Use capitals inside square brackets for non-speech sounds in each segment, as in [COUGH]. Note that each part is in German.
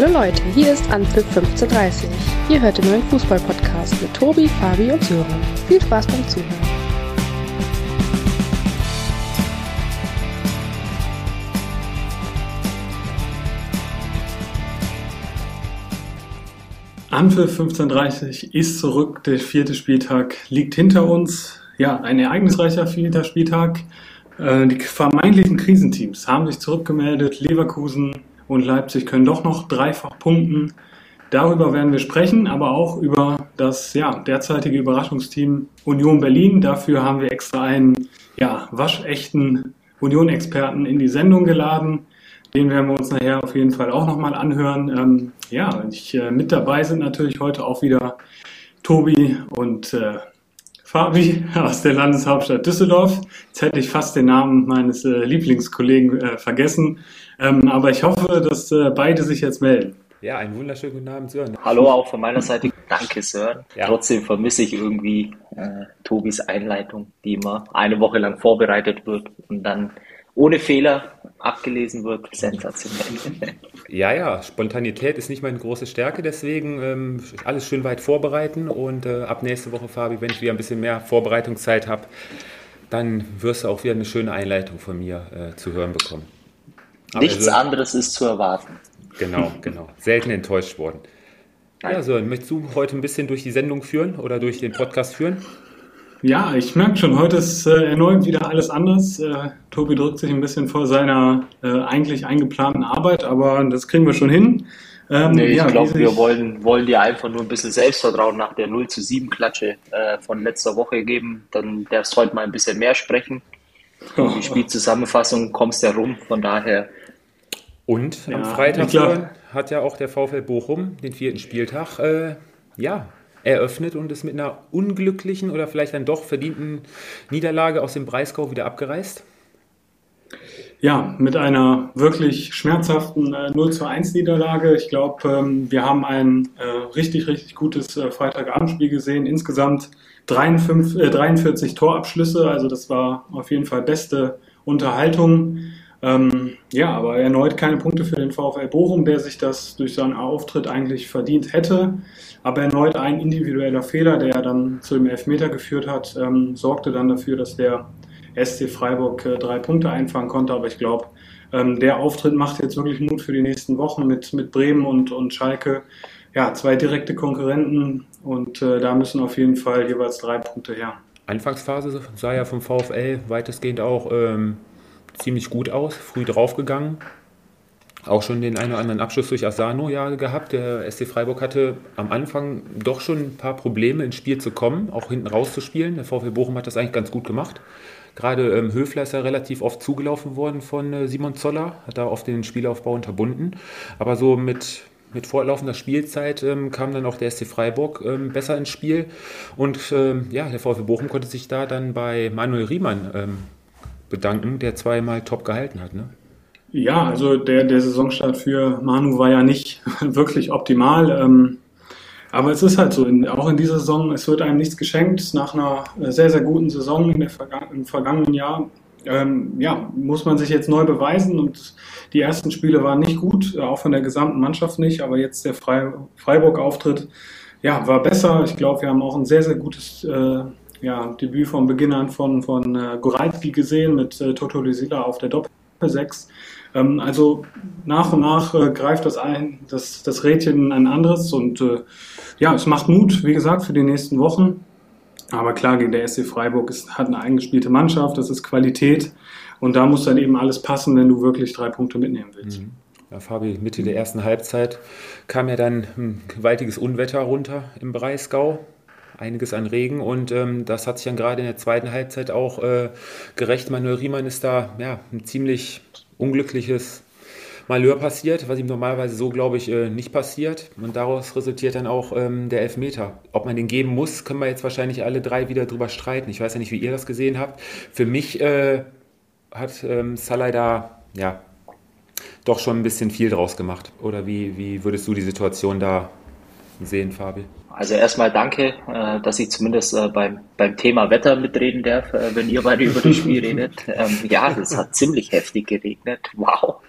Hallo Leute, hier ist Anpfiff 1530. Ihr hört den neuen Fußball-Podcast mit Tobi, Fabi und Sören. Viel Spaß beim Zuhören. Anpfiff 15.30 ist zurück, der vierte Spieltag liegt hinter uns. Ja, ein ereignisreicher vierter Spieltag. Äh, die vermeintlichen Krisenteams haben sich zurückgemeldet. Leverkusen und Leipzig können doch noch dreifach punkten. Darüber werden wir sprechen, aber auch über das ja, derzeitige Überraschungsteam Union Berlin. Dafür haben wir extra einen ja, waschechten Union-Experten in die Sendung geladen. Den werden wir uns nachher auf jeden Fall auch nochmal anhören. Ähm, ja, ich, äh, mit dabei sind natürlich heute auch wieder Tobi und äh, Fabi [LAUGHS] aus der Landeshauptstadt Düsseldorf. Jetzt hätte ich fast den Namen meines äh, Lieblingskollegen äh, vergessen. Ähm, aber ich hoffe, dass äh, beide sich jetzt melden. Ja, einen wunderschönen guten Abend, Sören. Hallo auch von meiner Seite. Danke, Sören. Ja. Trotzdem vermisse ich irgendwie äh, Tobis Einleitung, die immer eine Woche lang vorbereitet wird und dann ohne Fehler abgelesen wird. Sensationell. [LAUGHS] Ja, ja, Spontanität ist nicht meine große Stärke, deswegen ähm, alles schön weit vorbereiten und äh, ab nächste Woche, Fabi, wenn ich wieder ein bisschen mehr Vorbereitungszeit habe, dann wirst du auch wieder eine schöne Einleitung von mir äh, zu hören bekommen. Aber Nichts also, anderes ist zu erwarten. Genau, [LAUGHS] genau. Selten enttäuscht worden. Nein. Ja, so, möchtest du heute ein bisschen durch die Sendung führen oder durch den Podcast führen? Ja, ich merke schon, heute ist äh, erneut wieder alles anders. Äh, Tobi drückt sich ein bisschen vor seiner äh, eigentlich eingeplanten Arbeit, aber das kriegen wir schon hin. Ähm, nee, ich glaube, wir wollen, wollen dir einfach nur ein bisschen Selbstvertrauen nach der 0 zu 7 Klatsche äh, von letzter Woche geben. Dann darfst du heute mal ein bisschen mehr sprechen. Oh. Die [LAUGHS] Spielzusammenfassung kommst ja rum, von daher. Und am ja, Freitag hat ja auch der VfL Bochum den vierten Spieltag äh, ja, eröffnet und ist mit einer unglücklichen oder vielleicht dann doch verdienten Niederlage aus dem Breisgau wieder abgereist? Ja, mit einer wirklich schmerzhaften äh, 0 zu 1 Niederlage. Ich glaube, ähm, wir haben ein äh, richtig, richtig gutes äh, Freitagabendspiel gesehen. Insgesamt 53, äh, 43 Torabschlüsse, also das war auf jeden Fall beste Unterhaltung. Ähm, ja, aber erneut keine Punkte für den VfL Bochum, der sich das durch seinen Auftritt eigentlich verdient hätte. Aber erneut ein individueller Fehler, der dann zu dem Elfmeter geführt hat, ähm, sorgte dann dafür, dass der SC Freiburg äh, drei Punkte einfangen konnte. Aber ich glaube, ähm, der Auftritt macht jetzt wirklich Mut für die nächsten Wochen mit, mit Bremen und, und Schalke. Ja, zwei direkte Konkurrenten und äh, da müssen auf jeden Fall jeweils drei Punkte her. Anfangsphase sah ja vom VfL weitestgehend auch ähm, ziemlich gut aus, früh draufgegangen. Auch schon den einen oder anderen Abschluss durch Asano ja gehabt. Der SC Freiburg hatte am Anfang doch schon ein paar Probleme ins Spiel zu kommen, auch hinten rauszuspielen. Der VfL Bochum hat das eigentlich ganz gut gemacht. Gerade ähm, Höfler ist ja relativ oft zugelaufen worden von äh, Simon Zoller, hat da oft den Spielaufbau unterbunden. Aber so mit, mit fortlaufender Spielzeit ähm, kam dann auch der SC Freiburg ähm, besser ins Spiel. Und ähm, ja, der VfL Bochum konnte sich da dann bei Manuel Riemann ähm, bedanken, der zweimal top gehalten hat. Ne? Ja, also der, der Saisonstart für Manu war ja nicht [LAUGHS] wirklich optimal. Ähm, aber es ist halt so, in, auch in dieser Saison, es wird einem nichts geschenkt. Nach einer sehr, sehr guten Saison in der Verga im vergangenen Jahr, ähm, ja, muss man sich jetzt neu beweisen. Und die ersten Spiele waren nicht gut, auch von der gesamten Mannschaft nicht. Aber jetzt der Freiburg-Auftritt, ja, war besser. Ich glaube, wir haben auch ein sehr, sehr gutes äh, ja, Debüt vom Beginn an von, von äh, Goralski gesehen mit äh, Toto auf der Doppel-6. Ähm, also nach und nach äh, greift das ein, das, das Rädchen ein anderes und äh, ja, es macht Mut, wie gesagt, für die nächsten Wochen. Aber klar, gegen der SC Freiburg ist, hat eine eingespielte Mannschaft, das ist Qualität und da muss dann eben alles passen, wenn du wirklich drei Punkte mitnehmen willst. Mhm. Ja, Fabi, Mitte der ersten Halbzeit kam ja dann ein gewaltiges Unwetter runter im Breisgau einiges an Regen und ähm, das hat sich dann gerade in der zweiten Halbzeit auch äh, gerecht. Manuel Riemann ist da ja, ein ziemlich unglückliches Malheur passiert, was ihm normalerweise so, glaube ich, äh, nicht passiert. Und daraus resultiert dann auch ähm, der Elfmeter. Ob man den geben muss, können wir jetzt wahrscheinlich alle drei wieder drüber streiten. Ich weiß ja nicht, wie ihr das gesehen habt. Für mich äh, hat ähm, Salah da ja, doch schon ein bisschen viel draus gemacht. Oder wie, wie würdest du die Situation da sehen, Fabi? Also erstmal danke, äh, dass ich zumindest äh, beim, beim Thema Wetter mitreden darf, äh, wenn ihr beide über das Spiel [LAUGHS] redet. Ähm, ja, es hat ziemlich heftig geregnet. Wow.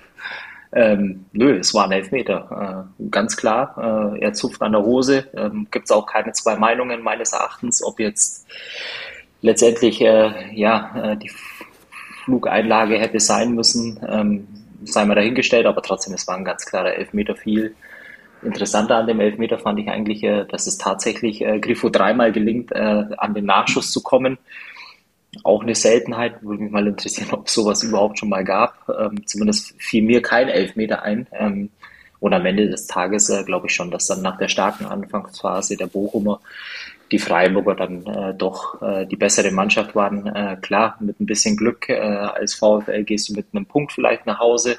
Ähm, nö, es war ein Elfmeter. Äh, ganz klar, äh, er zupft an der Hose. Ähm, Gibt es auch keine zwei Meinungen meines Erachtens, ob jetzt letztendlich äh, ja, die Flugeinlage hätte sein müssen, ähm, sei mal dahingestellt, aber trotzdem, es war ein ganz klarer Elfmeter viel. Interessanter an dem Elfmeter fand ich eigentlich, äh, dass es tatsächlich äh, Grifo dreimal gelingt, äh, an den Nachschuss zu kommen. Auch eine Seltenheit, würde mich mal interessieren, ob sowas überhaupt schon mal gab. Ähm, zumindest fiel mir kein Elfmeter ein. Ähm, und am Ende des Tages äh, glaube ich schon, dass dann nach der starken Anfangsphase der Bochumer die Freiburger dann äh, doch äh, die bessere Mannschaft waren. Äh, klar, mit ein bisschen Glück äh, als VfL gehst du mit einem Punkt vielleicht nach Hause.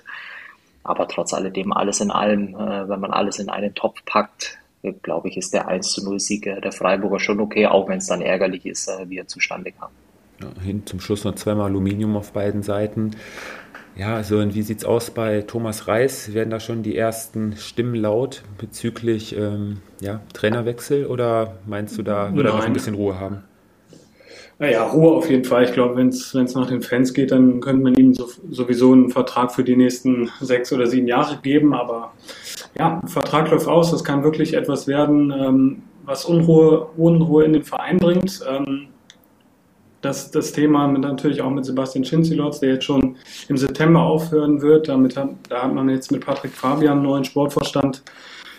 Aber trotz alledem, alles in allem, äh, wenn man alles in einen Topf packt, äh, glaube ich, ist der 1 zu 0 Sieg der Freiburger schon okay, auch wenn es dann ärgerlich ist, äh, wie er zustande kam. Ja, hin zum Schluss noch zweimal Aluminium auf beiden Seiten. Ja, also und wie sieht es aus bei Thomas Reis? Werden da schon die ersten Stimmen laut bezüglich ähm, ja, Trainerwechsel oder meinst du, da würde er noch ein bisschen Ruhe haben? Naja, Ruhe auf jeden Fall. Ich glaube, wenn es nach den Fans geht, dann könnte man ihm so, sowieso einen Vertrag für die nächsten sechs oder sieben Jahre geben. Aber ja, Vertrag läuft aus. Das kann wirklich etwas werden, ähm, was Unruhe, Unruhe in den Verein bringt. Ähm, das, das Thema mit, natürlich auch mit Sebastian Schinzilotz, der jetzt schon im September aufhören wird. Damit hat, da hat man jetzt mit Patrick Fabian einen neuen Sportvorstand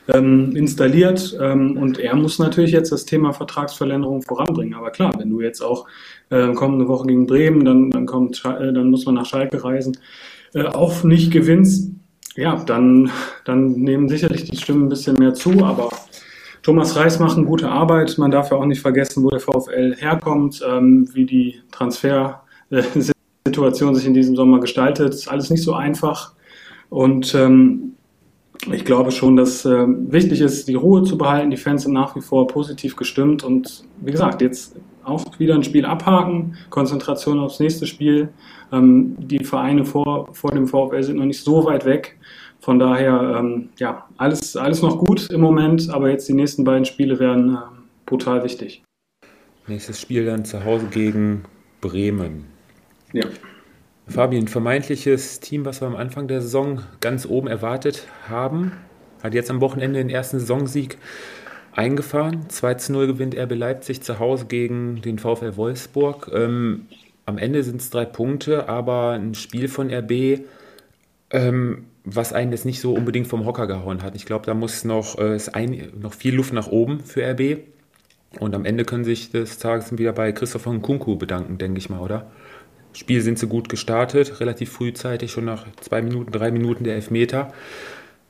ähm, installiert. Ähm, und er muss natürlich jetzt das Thema Vertragsverlängerung voranbringen. Aber klar, wenn du jetzt auch äh, kommende Woche gegen Bremen, dann, dann, kommt, äh, dann muss man nach Schalke reisen, äh, auch nicht gewinnst, ja, dann, dann nehmen sicherlich die Stimmen ein bisschen mehr zu. Aber Thomas Reis macht eine gute Arbeit. Man darf ja auch nicht vergessen, wo der VfL herkommt, ähm, wie die Transfersituation sich in diesem Sommer gestaltet. Ist alles nicht so einfach. Und ähm, ich glaube schon, dass äh, wichtig ist, die Ruhe zu behalten. Die Fans sind nach wie vor positiv gestimmt und wie gesagt, jetzt auch wieder ein Spiel abhaken, Konzentration aufs nächste Spiel. Ähm, die Vereine vor, vor dem VfL sind noch nicht so weit weg. Von daher, ähm, ja, alles, alles noch gut im Moment, aber jetzt die nächsten beiden Spiele werden äh, brutal wichtig. Nächstes Spiel dann zu Hause gegen Bremen. Ja. Fabian, vermeintliches Team, was wir am Anfang der Saison ganz oben erwartet haben, hat jetzt am Wochenende den ersten Saisonsieg eingefahren. 2 zu 0 gewinnt RB Leipzig zu Hause gegen den VfL Wolfsburg. Ähm, am Ende sind es drei Punkte, aber ein Spiel von RB, ähm, was einen jetzt nicht so unbedingt vom Hocker gehauen hat. Ich glaube, da muss noch, äh, ist ein, noch viel Luft nach oben für RB. Und am Ende können sich des Tages wieder bei Christopher Nkunku bedanken, denke ich mal, oder? Spiel sind sie gut gestartet, relativ frühzeitig, schon nach zwei Minuten, drei Minuten der Elfmeter.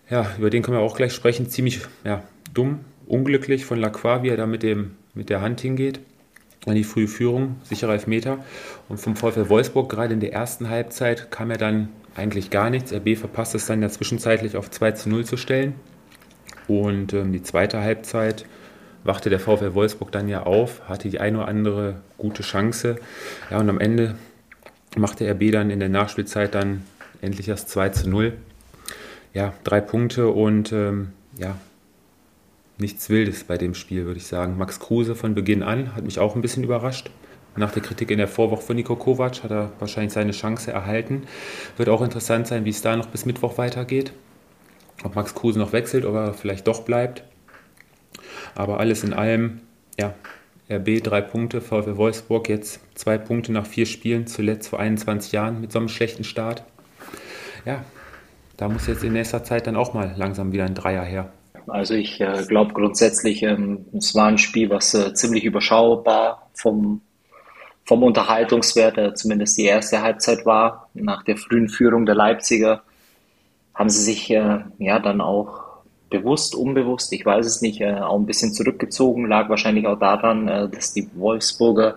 Ja, über den können wir auch gleich sprechen. Ziemlich ja, dumm, unglücklich von Lacroix, wie er da mit, dem, mit der Hand hingeht. An die frühe Führung, sicherer Elfmeter. Und vom VfL Wolfsburg, gerade in der ersten Halbzeit, kam er dann eigentlich gar nichts. RB verpasst es dann ja zwischenzeitlich auf 2 zu 0 zu stellen. Und ähm, die zweite Halbzeit wachte der VfL Wolfsburg dann ja auf, hatte die eine oder andere gute Chance. Ja, und am Ende machte RB dann in der Nachspielzeit dann endlich das 2 zu 0. Ja, drei Punkte und ähm, ja, nichts Wildes bei dem Spiel, würde ich sagen. Max Kruse von Beginn an hat mich auch ein bisschen überrascht. Nach der Kritik in der Vorwoche von Nico Kovac hat er wahrscheinlich seine Chance erhalten. Wird auch interessant sein, wie es da noch bis Mittwoch weitergeht. Ob Max Kruse noch wechselt oder vielleicht doch bleibt. Aber alles in allem, ja, RB drei Punkte, VfL Wolfsburg jetzt zwei Punkte nach vier Spielen, zuletzt vor 21 Jahren mit so einem schlechten Start. Ja, da muss jetzt in nächster Zeit dann auch mal langsam wieder ein Dreier her. Also ich äh, glaube grundsätzlich, ähm, es war ein Spiel, was äh, ziemlich überschaubar vom vom Unterhaltungswert, der zumindest die erste Halbzeit war. Nach der frühen Führung der Leipziger haben sie sich äh, ja dann auch bewusst, unbewusst, ich weiß es nicht, äh, auch ein bisschen zurückgezogen, lag wahrscheinlich auch daran, äh, dass die Wolfsburger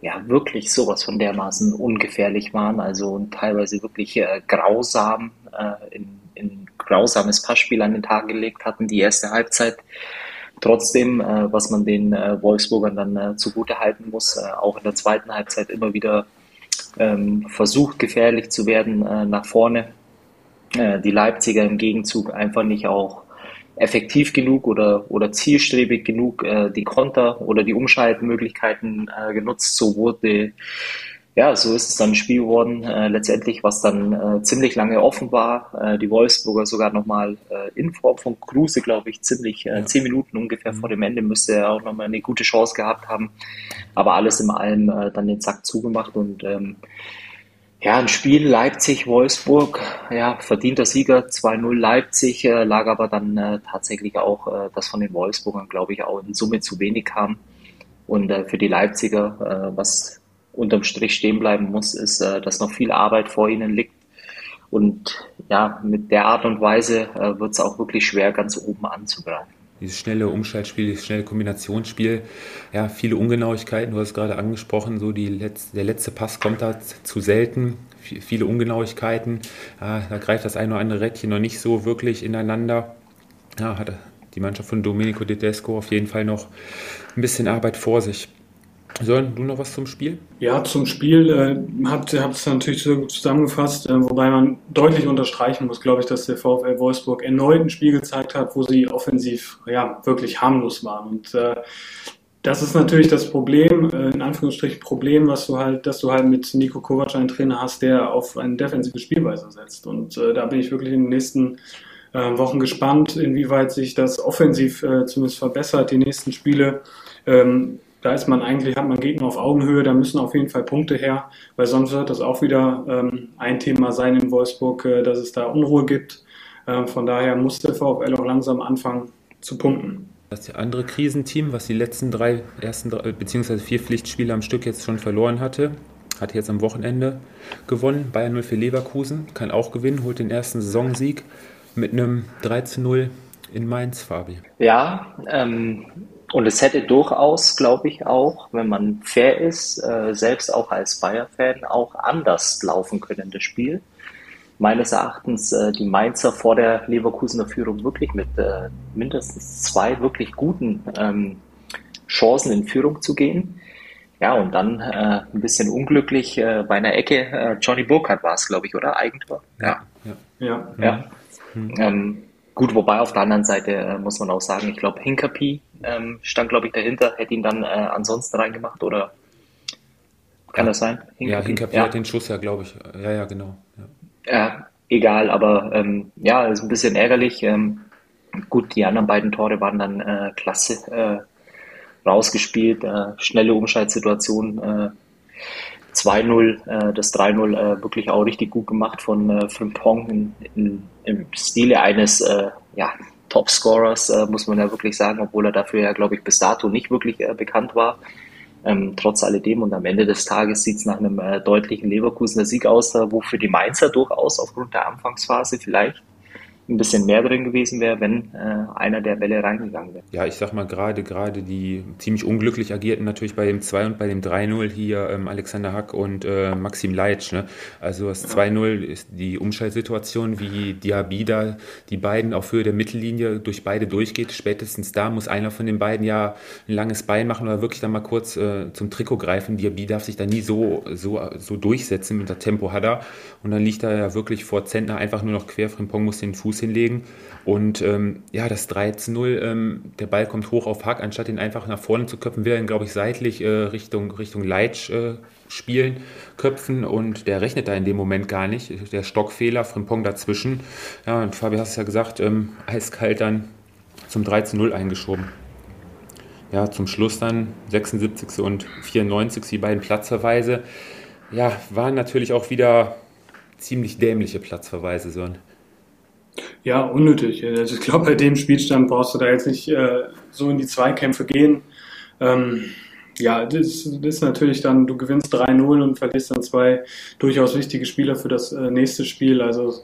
ja wirklich sowas von dermaßen ungefährlich waren, also teilweise wirklich äh, grausam, äh, in, in grausames Passspiel an den Tag gelegt hatten, die erste Halbzeit Trotzdem, äh, was man den äh, Wolfsburgern dann äh, zugute halten muss, äh, auch in der zweiten Halbzeit immer wieder ähm, versucht, gefährlich zu werden äh, nach vorne. Äh, die Leipziger im Gegenzug einfach nicht auch effektiv genug oder, oder zielstrebig genug äh, die Konter oder die Umschaltmöglichkeiten äh, genutzt. So wurde ja, so ist es dann ein Spiel geworden, äh, letztendlich, was dann äh, ziemlich lange offen war. Äh, die Wolfsburger sogar nochmal äh, in Form von Kruse, glaube ich, ziemlich äh, ja. zehn Minuten ungefähr mhm. vor dem Ende müsste er auch nochmal eine gute Chance gehabt haben. Aber alles in allem äh, dann den Zack zugemacht und ähm, ja, ein Spiel Leipzig-Wolfsburg, ja, verdienter Sieger 2-0 Leipzig, äh, lag aber dann äh, tatsächlich auch, äh, das von den Wolfsburgern, glaube ich, auch in Summe zu wenig kam. Und äh, für die Leipziger, äh, was unterm Strich stehen bleiben muss, ist, äh, dass noch viel Arbeit vor ihnen liegt. Und ja, mit der Art und Weise äh, wird es auch wirklich schwer, ganz oben anzugreifen dieses schnelle Umschaltspiel, dieses schnelle Kombinationsspiel, ja, viele Ungenauigkeiten, du hast gerade angesprochen, so die Letz-, der letzte Pass kommt da zu selten, viele Ungenauigkeiten, ja, da greift das eine oder andere Rädchen noch nicht so wirklich ineinander. Ja, hat die Mannschaft von Domenico Tedesco auf jeden Fall noch ein bisschen Arbeit vor sich. Sören, du noch was zum Spiel? Ja, zum Spiel äh, habt ihr es natürlich gut zusammengefasst, äh, wobei man deutlich unterstreichen muss, glaube ich, dass der VfL Wolfsburg erneut ein Spiel gezeigt hat, wo sie offensiv ja wirklich harmlos waren. Und äh, das ist natürlich das Problem, äh, in Anführungsstrichen Problem, was du halt, dass du halt mit Nico Kovac einen Trainer hast, der auf eine defensive Spielweise setzt. Und äh, da bin ich wirklich in den nächsten äh, Wochen gespannt, inwieweit sich das offensiv äh, zumindest verbessert, die nächsten Spiele. Ähm, da ist man eigentlich, hat man Gegner auf Augenhöhe, da müssen auf jeden Fall Punkte her, weil sonst wird das auch wieder ähm, ein Thema sein in Wolfsburg, äh, dass es da Unruhe gibt. Äh, von daher muss der VfL auch langsam anfangen zu punkten. Das andere Krisenteam, was die letzten drei, ersten drei, beziehungsweise vier Pflichtspiele am Stück jetzt schon verloren hatte, hat jetzt am Wochenende gewonnen. Bayern 0 für Leverkusen, kann auch gewinnen, holt den ersten Saisonsieg mit einem 3 zu 0 in Mainz, Fabi. Ja, ähm, und es hätte durchaus, glaube ich, auch, wenn man fair ist, äh, selbst auch als Bayer-Fan, auch anders laufen können, das Spiel. Meines Erachtens äh, die Mainzer vor der Leverkusener Führung wirklich mit äh, mindestens zwei wirklich guten ähm, Chancen in Führung zu gehen. Ja, und dann äh, ein bisschen unglücklich äh, bei einer Ecke. Äh, Johnny Burkhardt war es, glaube ich, oder? Eigentor? Ja. Ja. ja. ja. Mhm. Ähm, gut, wobei auf der anderen Seite äh, muss man auch sagen, ich glaube, Hinkapi ähm, stand, glaube ich, dahinter, hätte ihn dann äh, ansonsten reingemacht oder kann das sein? Hinkapi? Ja, Hinkapi ja. hat den Schuss ja, glaube ich. Ja, ja, genau. Ja, ja egal, aber ähm, ja, ist ein bisschen ärgerlich. Ähm, gut, die anderen beiden Tore waren dann äh, klasse äh, rausgespielt, äh, schnelle Umschaltsituation. Äh, 2-0, äh, das 3-0 äh, wirklich auch richtig gut gemacht von äh, Frimpong in, in, im Stile eines äh, ja, Topscorers, äh, muss man ja wirklich sagen, obwohl er dafür ja, glaube ich, bis dato nicht wirklich äh, bekannt war. Ähm, trotz alledem und am Ende des Tages sieht es nach einem äh, deutlichen Leverkusener Sieg aus, äh, wo für die Mainzer durchaus aufgrund der Anfangsphase vielleicht ein bisschen mehr drin gewesen wäre, wenn äh, einer der Bälle reingegangen wäre. Ja, ich sag mal gerade, gerade die ziemlich unglücklich agierten natürlich bei dem 2 und bei dem 3-0 hier ähm, Alexander Hack und äh, Maxim Leitsch. Ne? Also das ja. 2-0 ist die Umschaltsituation, wie Diaby da die beiden auf Höhe der Mittellinie durch beide durchgeht. Spätestens da muss einer von den beiden ja ein langes Bein machen oder wirklich dann mal kurz äh, zum Trikot greifen. Diaby darf sich da nie so, so, so durchsetzen, mit der Tempo hat er. Und dann liegt er ja wirklich vor Zentner einfach nur noch quer. Frimpong muss den Fuß hinlegen. Und ähm, ja, das 13-0, ähm, der Ball kommt hoch auf Hack, anstatt ihn einfach nach vorne zu köpfen, will er ihn, glaube ich, seitlich äh, Richtung, Richtung Leitsch äh, spielen, köpfen und der rechnet da in dem Moment gar nicht. Der Stockfehler, Frimpong dazwischen. Ja, und Fabi hast es ja gesagt, ähm, eiskalt dann zum 13-0 eingeschoben. Ja, zum Schluss dann 76. und 94. die beiden Platzverweise. Ja, waren natürlich auch wieder ziemlich dämliche Platzverweise, ein ja, unnötig. Also ich glaube, bei dem Spielstand brauchst du da jetzt nicht äh, so in die Zweikämpfe gehen. Ähm, ja, das, das, ist natürlich dann, du gewinnst 3-0 und verlierst dann zwei durchaus wichtige Spieler für das äh, nächste Spiel. Also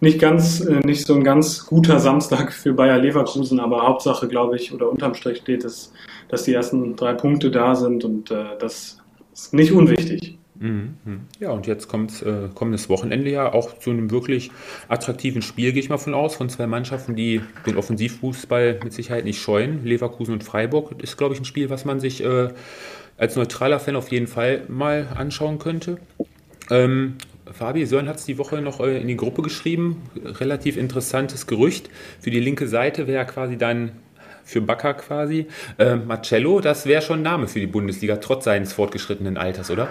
nicht ganz, äh, nicht so ein ganz guter Samstag für Bayer Leverkusen, aber Hauptsache, glaube ich, oder unterm Strich steht es, dass die ersten drei Punkte da sind und äh, das ist nicht unwichtig. Mhm. Ja, und jetzt kommt äh, kommendes Wochenende ja auch zu einem wirklich attraktiven Spiel, gehe ich mal von aus, von zwei Mannschaften, die den Offensivfußball mit Sicherheit nicht scheuen. Leverkusen und Freiburg ist, glaube ich, ein Spiel, was man sich äh, als neutraler Fan auf jeden Fall mal anschauen könnte. Ähm, Fabi Sören hat es die Woche noch äh, in die Gruppe geschrieben. Relativ interessantes Gerücht. Für die linke Seite wäre quasi dann für Bakker quasi. Äh, Marcello, das wäre schon ein Name für die Bundesliga, trotz seines fortgeschrittenen Alters, oder?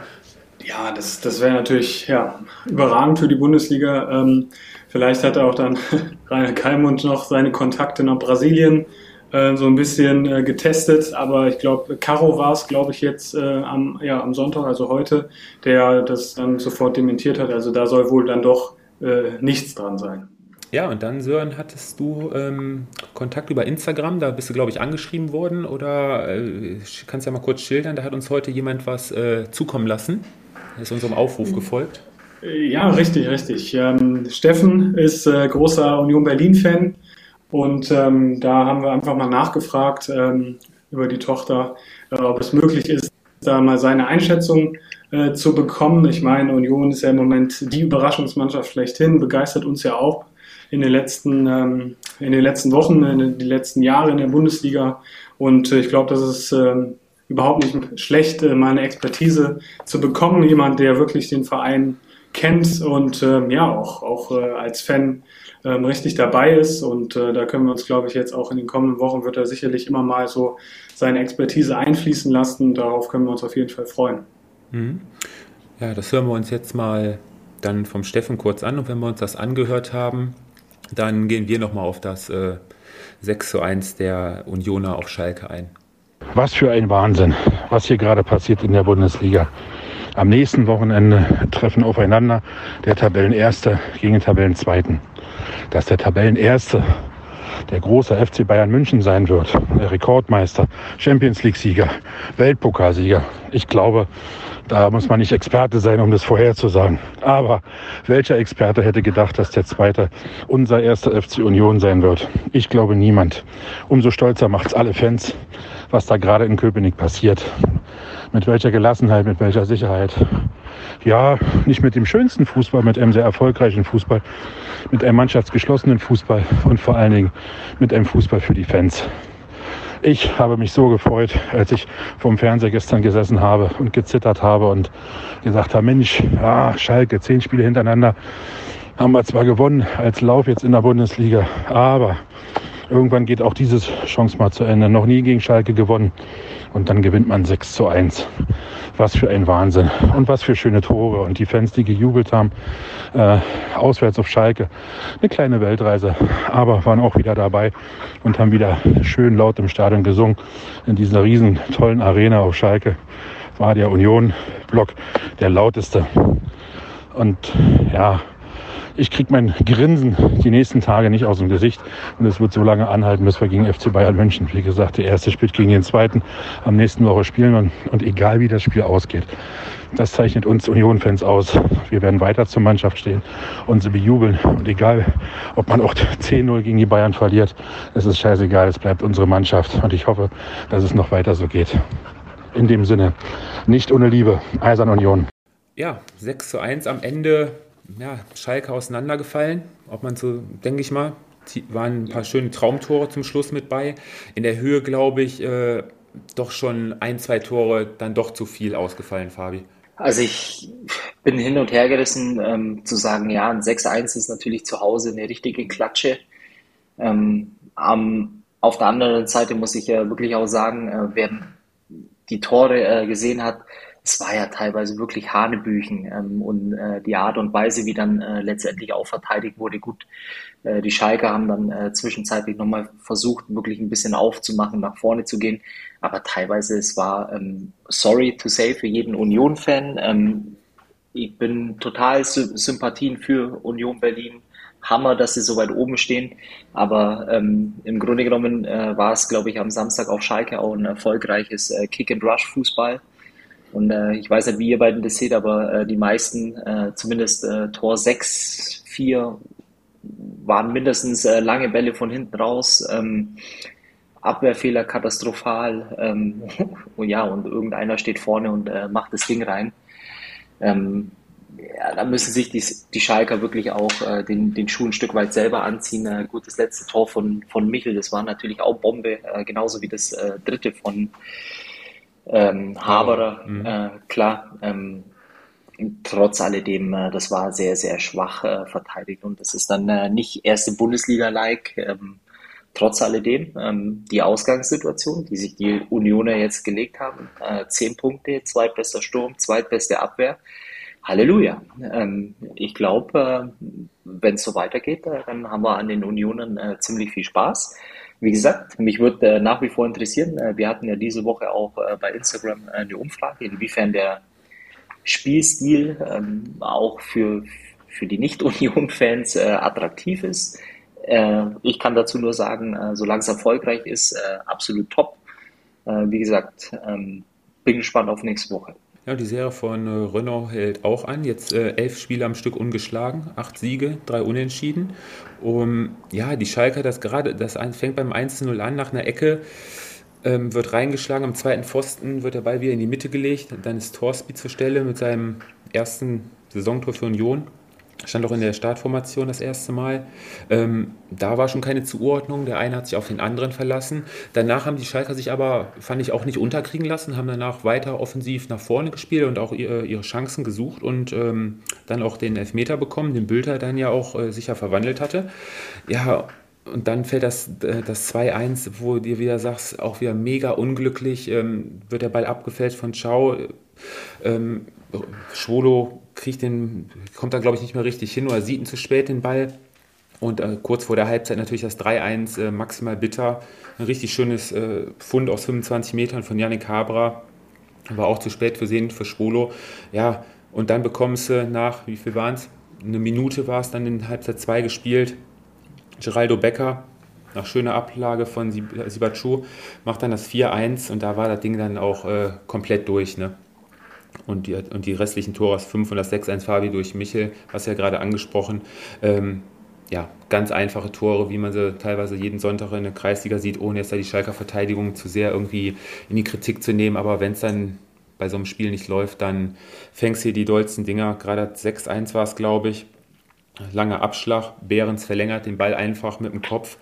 Ja, das, das wäre natürlich ja, überragend für die Bundesliga. Ähm, vielleicht hat auch dann [LAUGHS] Rainer Kalmund noch seine Kontakte nach Brasilien äh, so ein bisschen äh, getestet, aber ich glaube, Caro war es, glaube ich, jetzt äh, am, ja, am Sonntag, also heute, der das dann sofort dementiert hat. Also da soll wohl dann doch äh, nichts dran sein. Ja, und dann, Sören, hattest du ähm, Kontakt über Instagram, da bist du, glaube ich, angeschrieben worden oder äh, kannst ja mal kurz schildern, da hat uns heute jemand was äh, zukommen lassen, ist unserem Aufruf gefolgt. Ja, richtig, richtig. Ähm, Steffen ist äh, großer Union Berlin-Fan und ähm, da haben wir einfach mal nachgefragt ähm, über die Tochter, äh, ob es möglich ist, da mal seine Einschätzung äh, zu bekommen. Ich meine, Union ist ja im Moment die Überraschungsmannschaft schlechthin, begeistert uns ja auch in den letzten, ähm, in den letzten Wochen, in den letzten Jahren in der Bundesliga. Und äh, ich glaube, das ist ähm, überhaupt nicht schlecht, äh, mal eine Expertise zu bekommen. Jemand, der wirklich den Verein kennt und ähm, ja auch, auch äh, als Fan ähm, richtig dabei ist. Und äh, da können wir uns, glaube ich, jetzt auch in den kommenden Wochen wird er sicherlich immer mal so seine Expertise einfließen lassen. Darauf können wir uns auf jeden Fall freuen. Mhm. Ja, das hören wir uns jetzt mal dann vom Steffen kurz an. Und wenn wir uns das angehört haben, dann gehen wir nochmal auf das äh, 6 zu 1 der Unioner auf Schalke ein. Was für ein Wahnsinn, was hier gerade passiert in der Bundesliga. Am nächsten Wochenende treffen aufeinander der Tabellenerste gegen den Tabellenzweiten. Dass der Tabellenerste der große FC Bayern München sein wird, der Rekordmeister, Champions League-Sieger, Weltpokalsieger. Ich glaube, da muss man nicht Experte sein, um das vorherzusagen. Aber welcher Experte hätte gedacht, dass der zweite unser erster FC Union sein wird? Ich glaube niemand. Umso stolzer macht es alle Fans, was da gerade in Köpenick passiert. Mit welcher Gelassenheit, mit welcher Sicherheit. Ja, nicht mit dem schönsten Fußball, mit einem sehr erfolgreichen Fußball, mit einem mannschaftsgeschlossenen Fußball und vor allen Dingen mit einem Fußball für die Fans. Ich habe mich so gefreut, als ich vom Fernseher gestern gesessen habe und gezittert habe und gesagt habe, Mensch, ah, Schalke, zehn Spiele hintereinander haben wir zwar gewonnen als Lauf jetzt in der Bundesliga, aber irgendwann geht auch diese Chance mal zu Ende. Noch nie gegen Schalke gewonnen und dann gewinnt man 6 zu 1. Was für ein Wahnsinn und was für schöne Tore und die Fans, die gejubelt haben, äh, auswärts auf Schalke. Eine kleine Weltreise, aber waren auch wieder dabei und haben wieder schön laut im Stadion gesungen. In dieser riesen tollen Arena auf Schalke war der Union-Block der lauteste. Und ja, ich kriege mein Grinsen die nächsten Tage nicht aus dem Gesicht. Und es wird so lange anhalten, bis wir gegen FC Bayern München, wie gesagt, der erste spielt gegen den zweiten. Am nächsten Woche spielen und, und egal wie das Spiel ausgeht, das zeichnet uns Union-Fans aus. Wir werden weiter zur Mannschaft stehen und sie bejubeln. Und egal, ob man auch 10-0 gegen die Bayern verliert, es ist scheißegal, es bleibt unsere Mannschaft. Und ich hoffe, dass es noch weiter so geht. In dem Sinne, nicht ohne Liebe, Eisern Union. Ja, 6 zu 1 am Ende ja, Schalke auseinandergefallen. Ob man so, denke ich mal, waren ein paar schöne Traumtore zum Schluss mit bei. In der Höhe, glaube ich, äh, doch schon ein, zwei Tore dann doch zu viel ausgefallen, Fabi. Also ich bin hin und her gerissen, ähm, zu sagen, ja, ein 6-1 ist natürlich zu Hause eine richtige Klatsche. Ähm, ähm, auf der anderen Seite muss ich ja wirklich auch sagen, äh, wer die Tore äh, gesehen hat, es war ja teilweise wirklich Hanebüchen ähm, und äh, die Art und Weise, wie dann äh, letztendlich auch verteidigt wurde, gut. Äh, die Schalke haben dann äh, zwischenzeitlich nochmal versucht, wirklich ein bisschen aufzumachen, nach vorne zu gehen, aber teilweise es war ähm, sorry to say für jeden Union-Fan. Ähm, ich bin total Sy Sympathien für Union Berlin. Hammer, dass sie so weit oben stehen. Aber ähm, im Grunde genommen äh, war es, glaube ich, am Samstag auf Schalke auch ein erfolgreiches äh, Kick-and-Rush-Fußball. Und äh, ich weiß nicht, wie ihr beiden das seht, aber äh, die meisten, äh, zumindest äh, Tor 6, 4, waren mindestens äh, lange Bälle von hinten raus. Ähm, Abwehrfehler katastrophal. Ähm, [LAUGHS] und ja, und irgendeiner steht vorne und äh, macht das Ding rein. Ähm, ja, da müssen sich die, die Schalker wirklich auch äh, den, den Schuh ein Stück weit selber anziehen. Äh, gut, das letzte Tor von, von Michel, das war natürlich auch Bombe, äh, genauso wie das äh, dritte von, ähm, Haberer, mhm. äh, klar. Ähm, trotz alledem, äh, das war sehr, sehr schwach äh, verteidigt und das ist dann äh, nicht erste Bundesliga-like. Ähm, trotz alledem ähm, die Ausgangssituation, die sich die Unioner jetzt gelegt haben, äh, zehn Punkte, zweitbester Sturm, zweitbeste Abwehr. Halleluja. Ähm, ich glaube, äh, wenn es so weitergeht, äh, dann haben wir an den Unionen äh, ziemlich viel Spaß. Wie gesagt, mich würde äh, nach wie vor interessieren, äh, wir hatten ja diese Woche auch bei Instagram eine Umfrage, inwiefern der Spielstil ähm, auch für, für die Nicht-Union-Fans attraktiv ist. ich kann dazu nur sagen, solange es erfolgreich ist, absolut top. wie gesagt, ähm, bin gespannt auf nächste Woche. Ja, die Serie von äh, Renault hält auch an. Jetzt äh, elf Spiele am Stück ungeschlagen, acht Siege, drei Unentschieden. Um, ja, die Schalker, das gerade, das fängt beim 1-0 an nach einer Ecke, ähm, wird reingeschlagen. Am zweiten Pfosten wird der Ball wieder in die Mitte gelegt. Dann ist Torsby zur Stelle mit seinem ersten Saisontor für Union stand auch in der Startformation das erste Mal. Ähm, da war schon keine Zuordnung. Der eine hat sich auf den anderen verlassen. Danach haben die Schalker sich aber, fand ich, auch nicht unterkriegen lassen, haben danach weiter offensiv nach vorne gespielt und auch ihre, ihre Chancen gesucht und ähm, dann auch den Elfmeter bekommen, den Bülter dann ja auch äh, sicher verwandelt hatte. Ja, und dann fällt das, äh, das 2-1, wo du wieder sagst, auch wieder mega unglücklich, ähm, wird der Ball abgefälscht von Schau. Ähm, Schwolo kriegt den, kommt da glaube ich nicht mehr richtig hin oder sieht ihn zu spät den Ball. Und äh, kurz vor der Halbzeit natürlich das 3-1 äh, maximal bitter. Ein richtig schönes äh, Fund aus 25 Metern von Yannick Habra. War auch zu spät für Sehen, für Schwolo. Ja, und dann bekommst du nach, wie viel waren es? Eine Minute war es dann in Halbzeit 2 gespielt. Geraldo Becker, nach schöner Ablage von Sibachu, macht dann das 4-1 und da war das Ding dann auch äh, komplett durch. Ne? Und die, und die restlichen Tore aus 5 und das 6-1 Fabi durch Michel, was ja gerade angesprochen. Ähm, ja, ganz einfache Tore, wie man sie teilweise jeden Sonntag in der Kreisliga sieht, ohne jetzt da die Schalker Verteidigung zu sehr irgendwie in die Kritik zu nehmen. Aber wenn es dann bei so einem Spiel nicht läuft, dann fängst hier die dollsten Dinger. Gerade 6-1 war es, glaube ich. Langer Abschlag. Behrens verlängert den Ball einfach mit dem Kopf.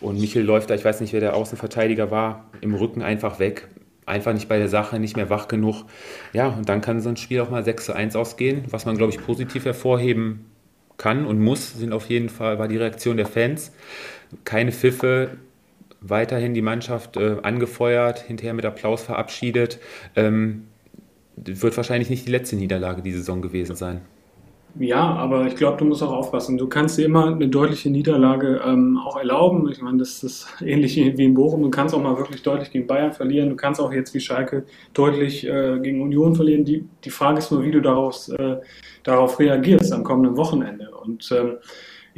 Und Michel läuft da, ich weiß nicht, wer der Außenverteidiger war, im Rücken einfach weg einfach nicht bei der Sache, nicht mehr wach genug. Ja, und dann kann so ein Spiel auch mal 6 zu 1 ausgehen. Was man, glaube ich, positiv hervorheben kann und muss, sind auf jeden Fall, war die Reaktion der Fans. Keine Pfiffe, weiterhin die Mannschaft äh, angefeuert, hinterher mit Applaus verabschiedet. Ähm, wird wahrscheinlich nicht die letzte Niederlage die Saison gewesen sein. Ja, aber ich glaube, du musst auch aufpassen. Du kannst dir immer eine deutliche Niederlage ähm, auch erlauben. Ich meine, das ist [LAUGHS] ähnlich wie in Bochum. Du kannst auch mal wirklich deutlich gegen Bayern verlieren. Du kannst auch jetzt wie Schalke deutlich äh, gegen Union verlieren. Die, die Frage ist nur, wie du daraus, äh, darauf reagierst am kommenden Wochenende. Und ähm,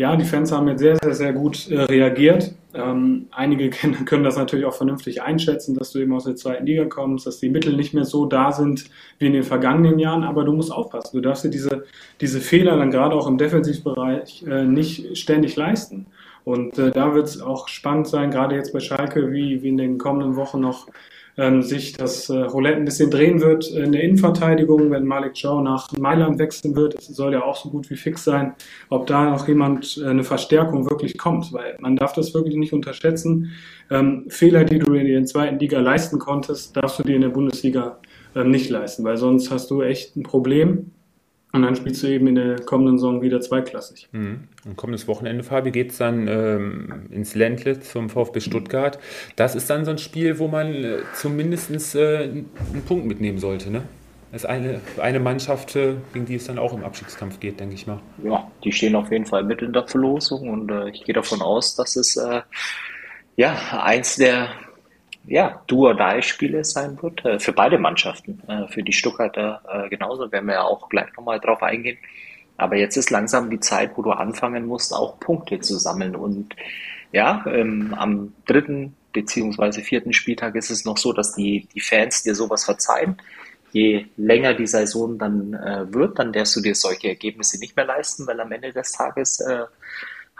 ja, die Fans haben jetzt sehr, sehr, sehr gut äh, reagiert. Ähm, einige [LAUGHS] können, das natürlich auch vernünftig einschätzen, dass du eben aus der zweiten Liga kommst, dass die Mittel nicht mehr so da sind wie in den vergangenen Jahren, aber du musst aufpassen. Du darfst dir diese, diese Fehler dann gerade auch im Defensivbereich äh, nicht ständig leisten. Und äh, da wird es auch spannend sein, gerade jetzt bei Schalke, wie, wie in den kommenden Wochen noch ähm, sich das äh, Roulette ein bisschen drehen wird in der Innenverteidigung, wenn Malik Chow nach Mailand wechseln wird. Es soll ja auch so gut wie fix sein, ob da noch jemand äh, eine Verstärkung wirklich kommt, weil man darf das wirklich nicht unterschätzen. Ähm, Fehler, die du in der zweiten Liga leisten konntest, darfst du dir in der Bundesliga äh, nicht leisten, weil sonst hast du echt ein Problem. Und dann spielst du eben in der kommenden Saison wieder zweiklassig. Mhm. Und kommendes Wochenende, Fabi, geht es dann ähm, ins Ländle zum VfB Stuttgart. Das ist dann so ein Spiel, wo man äh, zumindest äh, einen Punkt mitnehmen sollte, ne? Das ist eine, eine Mannschaft, äh, gegen die es dann auch im Abstiegskampf geht, denke ich mal. Ja, die stehen auf jeden Fall mit in der Verlosung und äh, ich gehe davon aus, dass es äh, ja eins der ja, Do-or-Die-Spiele sein wird, äh, für beide Mannschaften, äh, für die Stuttgarter äh, genauso, werden wir ja auch gleich nochmal drauf eingehen. Aber jetzt ist langsam die Zeit, wo du anfangen musst, auch Punkte zu sammeln. Und ja, ähm, am dritten beziehungsweise vierten Spieltag ist es noch so, dass die, die Fans dir sowas verzeihen. Je länger die Saison dann äh, wird, dann darfst du dir solche Ergebnisse nicht mehr leisten, weil am Ende des Tages äh,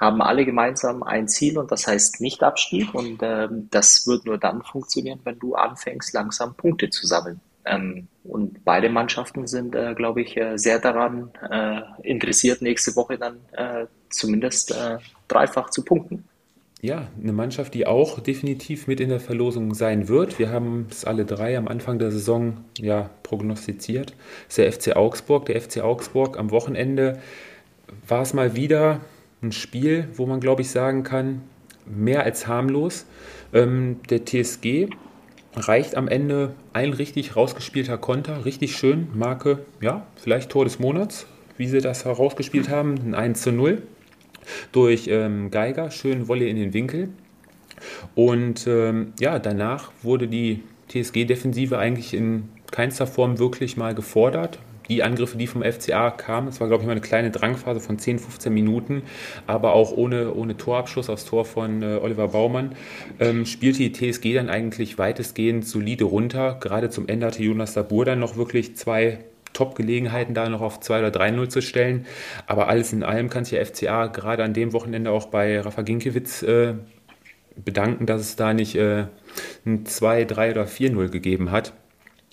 haben alle gemeinsam ein Ziel und das heißt nicht Abstieg. Und ähm, das wird nur dann funktionieren, wenn du anfängst, langsam Punkte zu sammeln. Ähm, und beide Mannschaften sind, äh, glaube ich, äh, sehr daran äh, interessiert, nächste Woche dann äh, zumindest äh, dreifach zu punkten. Ja, eine Mannschaft, die auch definitiv mit in der Verlosung sein wird. Wir haben es alle drei am Anfang der Saison ja prognostiziert. Das ist der FC Augsburg. Der FC Augsburg am Wochenende war es mal wieder ein Spiel, wo man, glaube ich, sagen kann, mehr als harmlos. Ähm, der TSG reicht am Ende ein richtig rausgespielter Konter, richtig schön, Marke, ja, vielleicht Tor des Monats, wie sie das herausgespielt haben, ein 1 zu 0 durch ähm, Geiger, schön Wolle in den Winkel. Und ähm, ja, danach wurde die TSG-Defensive eigentlich in keinster Form wirklich mal gefordert die Angriffe, die vom FCA kamen, es war, glaube ich, mal eine kleine Drangphase von 10, 15 Minuten, aber auch ohne, ohne Torabschluss aufs Tor von äh, Oliver Baumann, ähm, spielte die TSG dann eigentlich weitestgehend solide runter. Gerade zum Ende hatte Jonas Dabur dann noch wirklich zwei Top-Gelegenheiten, da noch auf 2 oder 3-0 zu stellen. Aber alles in allem kann sich der FCA gerade an dem Wochenende auch bei Rafa Ginkiewicz äh, bedanken, dass es da nicht äh, ein 2, 3 oder 4-0 gegeben hat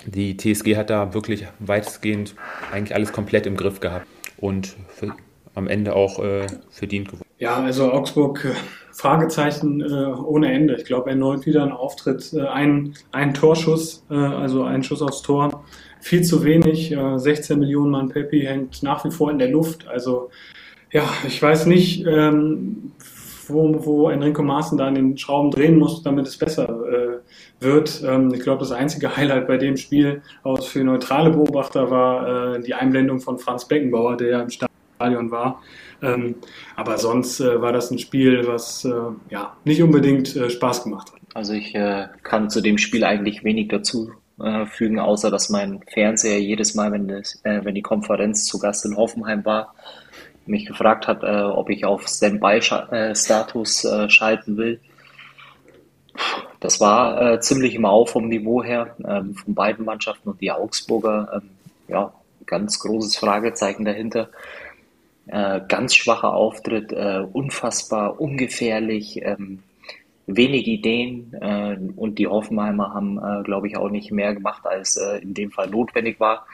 die TSG hat da wirklich weitestgehend eigentlich alles komplett im Griff gehabt und für, am Ende auch äh, verdient gewonnen. Ja, also Augsburg, äh, Fragezeichen äh, ohne Ende. Ich glaube, erneut wieder ein Auftritt, äh, ein, ein Torschuss, äh, also ein Schuss aufs Tor. Viel zu wenig, 16 Millionen Mann Peppi hängt nach wie vor in der Luft. Also ja, ich weiß nicht, ähm, wo, wo Enrico Maaßen da an den Schrauben drehen muss, damit es besser wird. Ähm, ich glaube, das einzige Highlight bei dem Spiel aus für neutrale Beobachter war äh, die Einblendung von Franz Beckenbauer, der ja im Stadion war. Ähm, aber sonst äh, war das ein Spiel, was äh, ja nicht unbedingt äh, Spaß gemacht hat. Also ich äh, kann zu dem Spiel eigentlich wenig dazu fügen, außer dass mein Fernseher jedes Mal, wenn, das, wenn die Konferenz zu Gast in Hoffenheim war, mich gefragt hat, äh, ob ich auf Standby-Status äh, schalten will. Das war äh, ziemlich im Auf vom Niveau her ähm, von beiden Mannschaften und die Augsburger, ähm, ja, ganz großes Fragezeichen dahinter. Äh, ganz schwacher Auftritt, äh, unfassbar ungefährlich, ähm, wenig Ideen äh, und die Hoffenheimer haben, äh, glaube ich, auch nicht mehr gemacht, als äh, in dem Fall notwendig war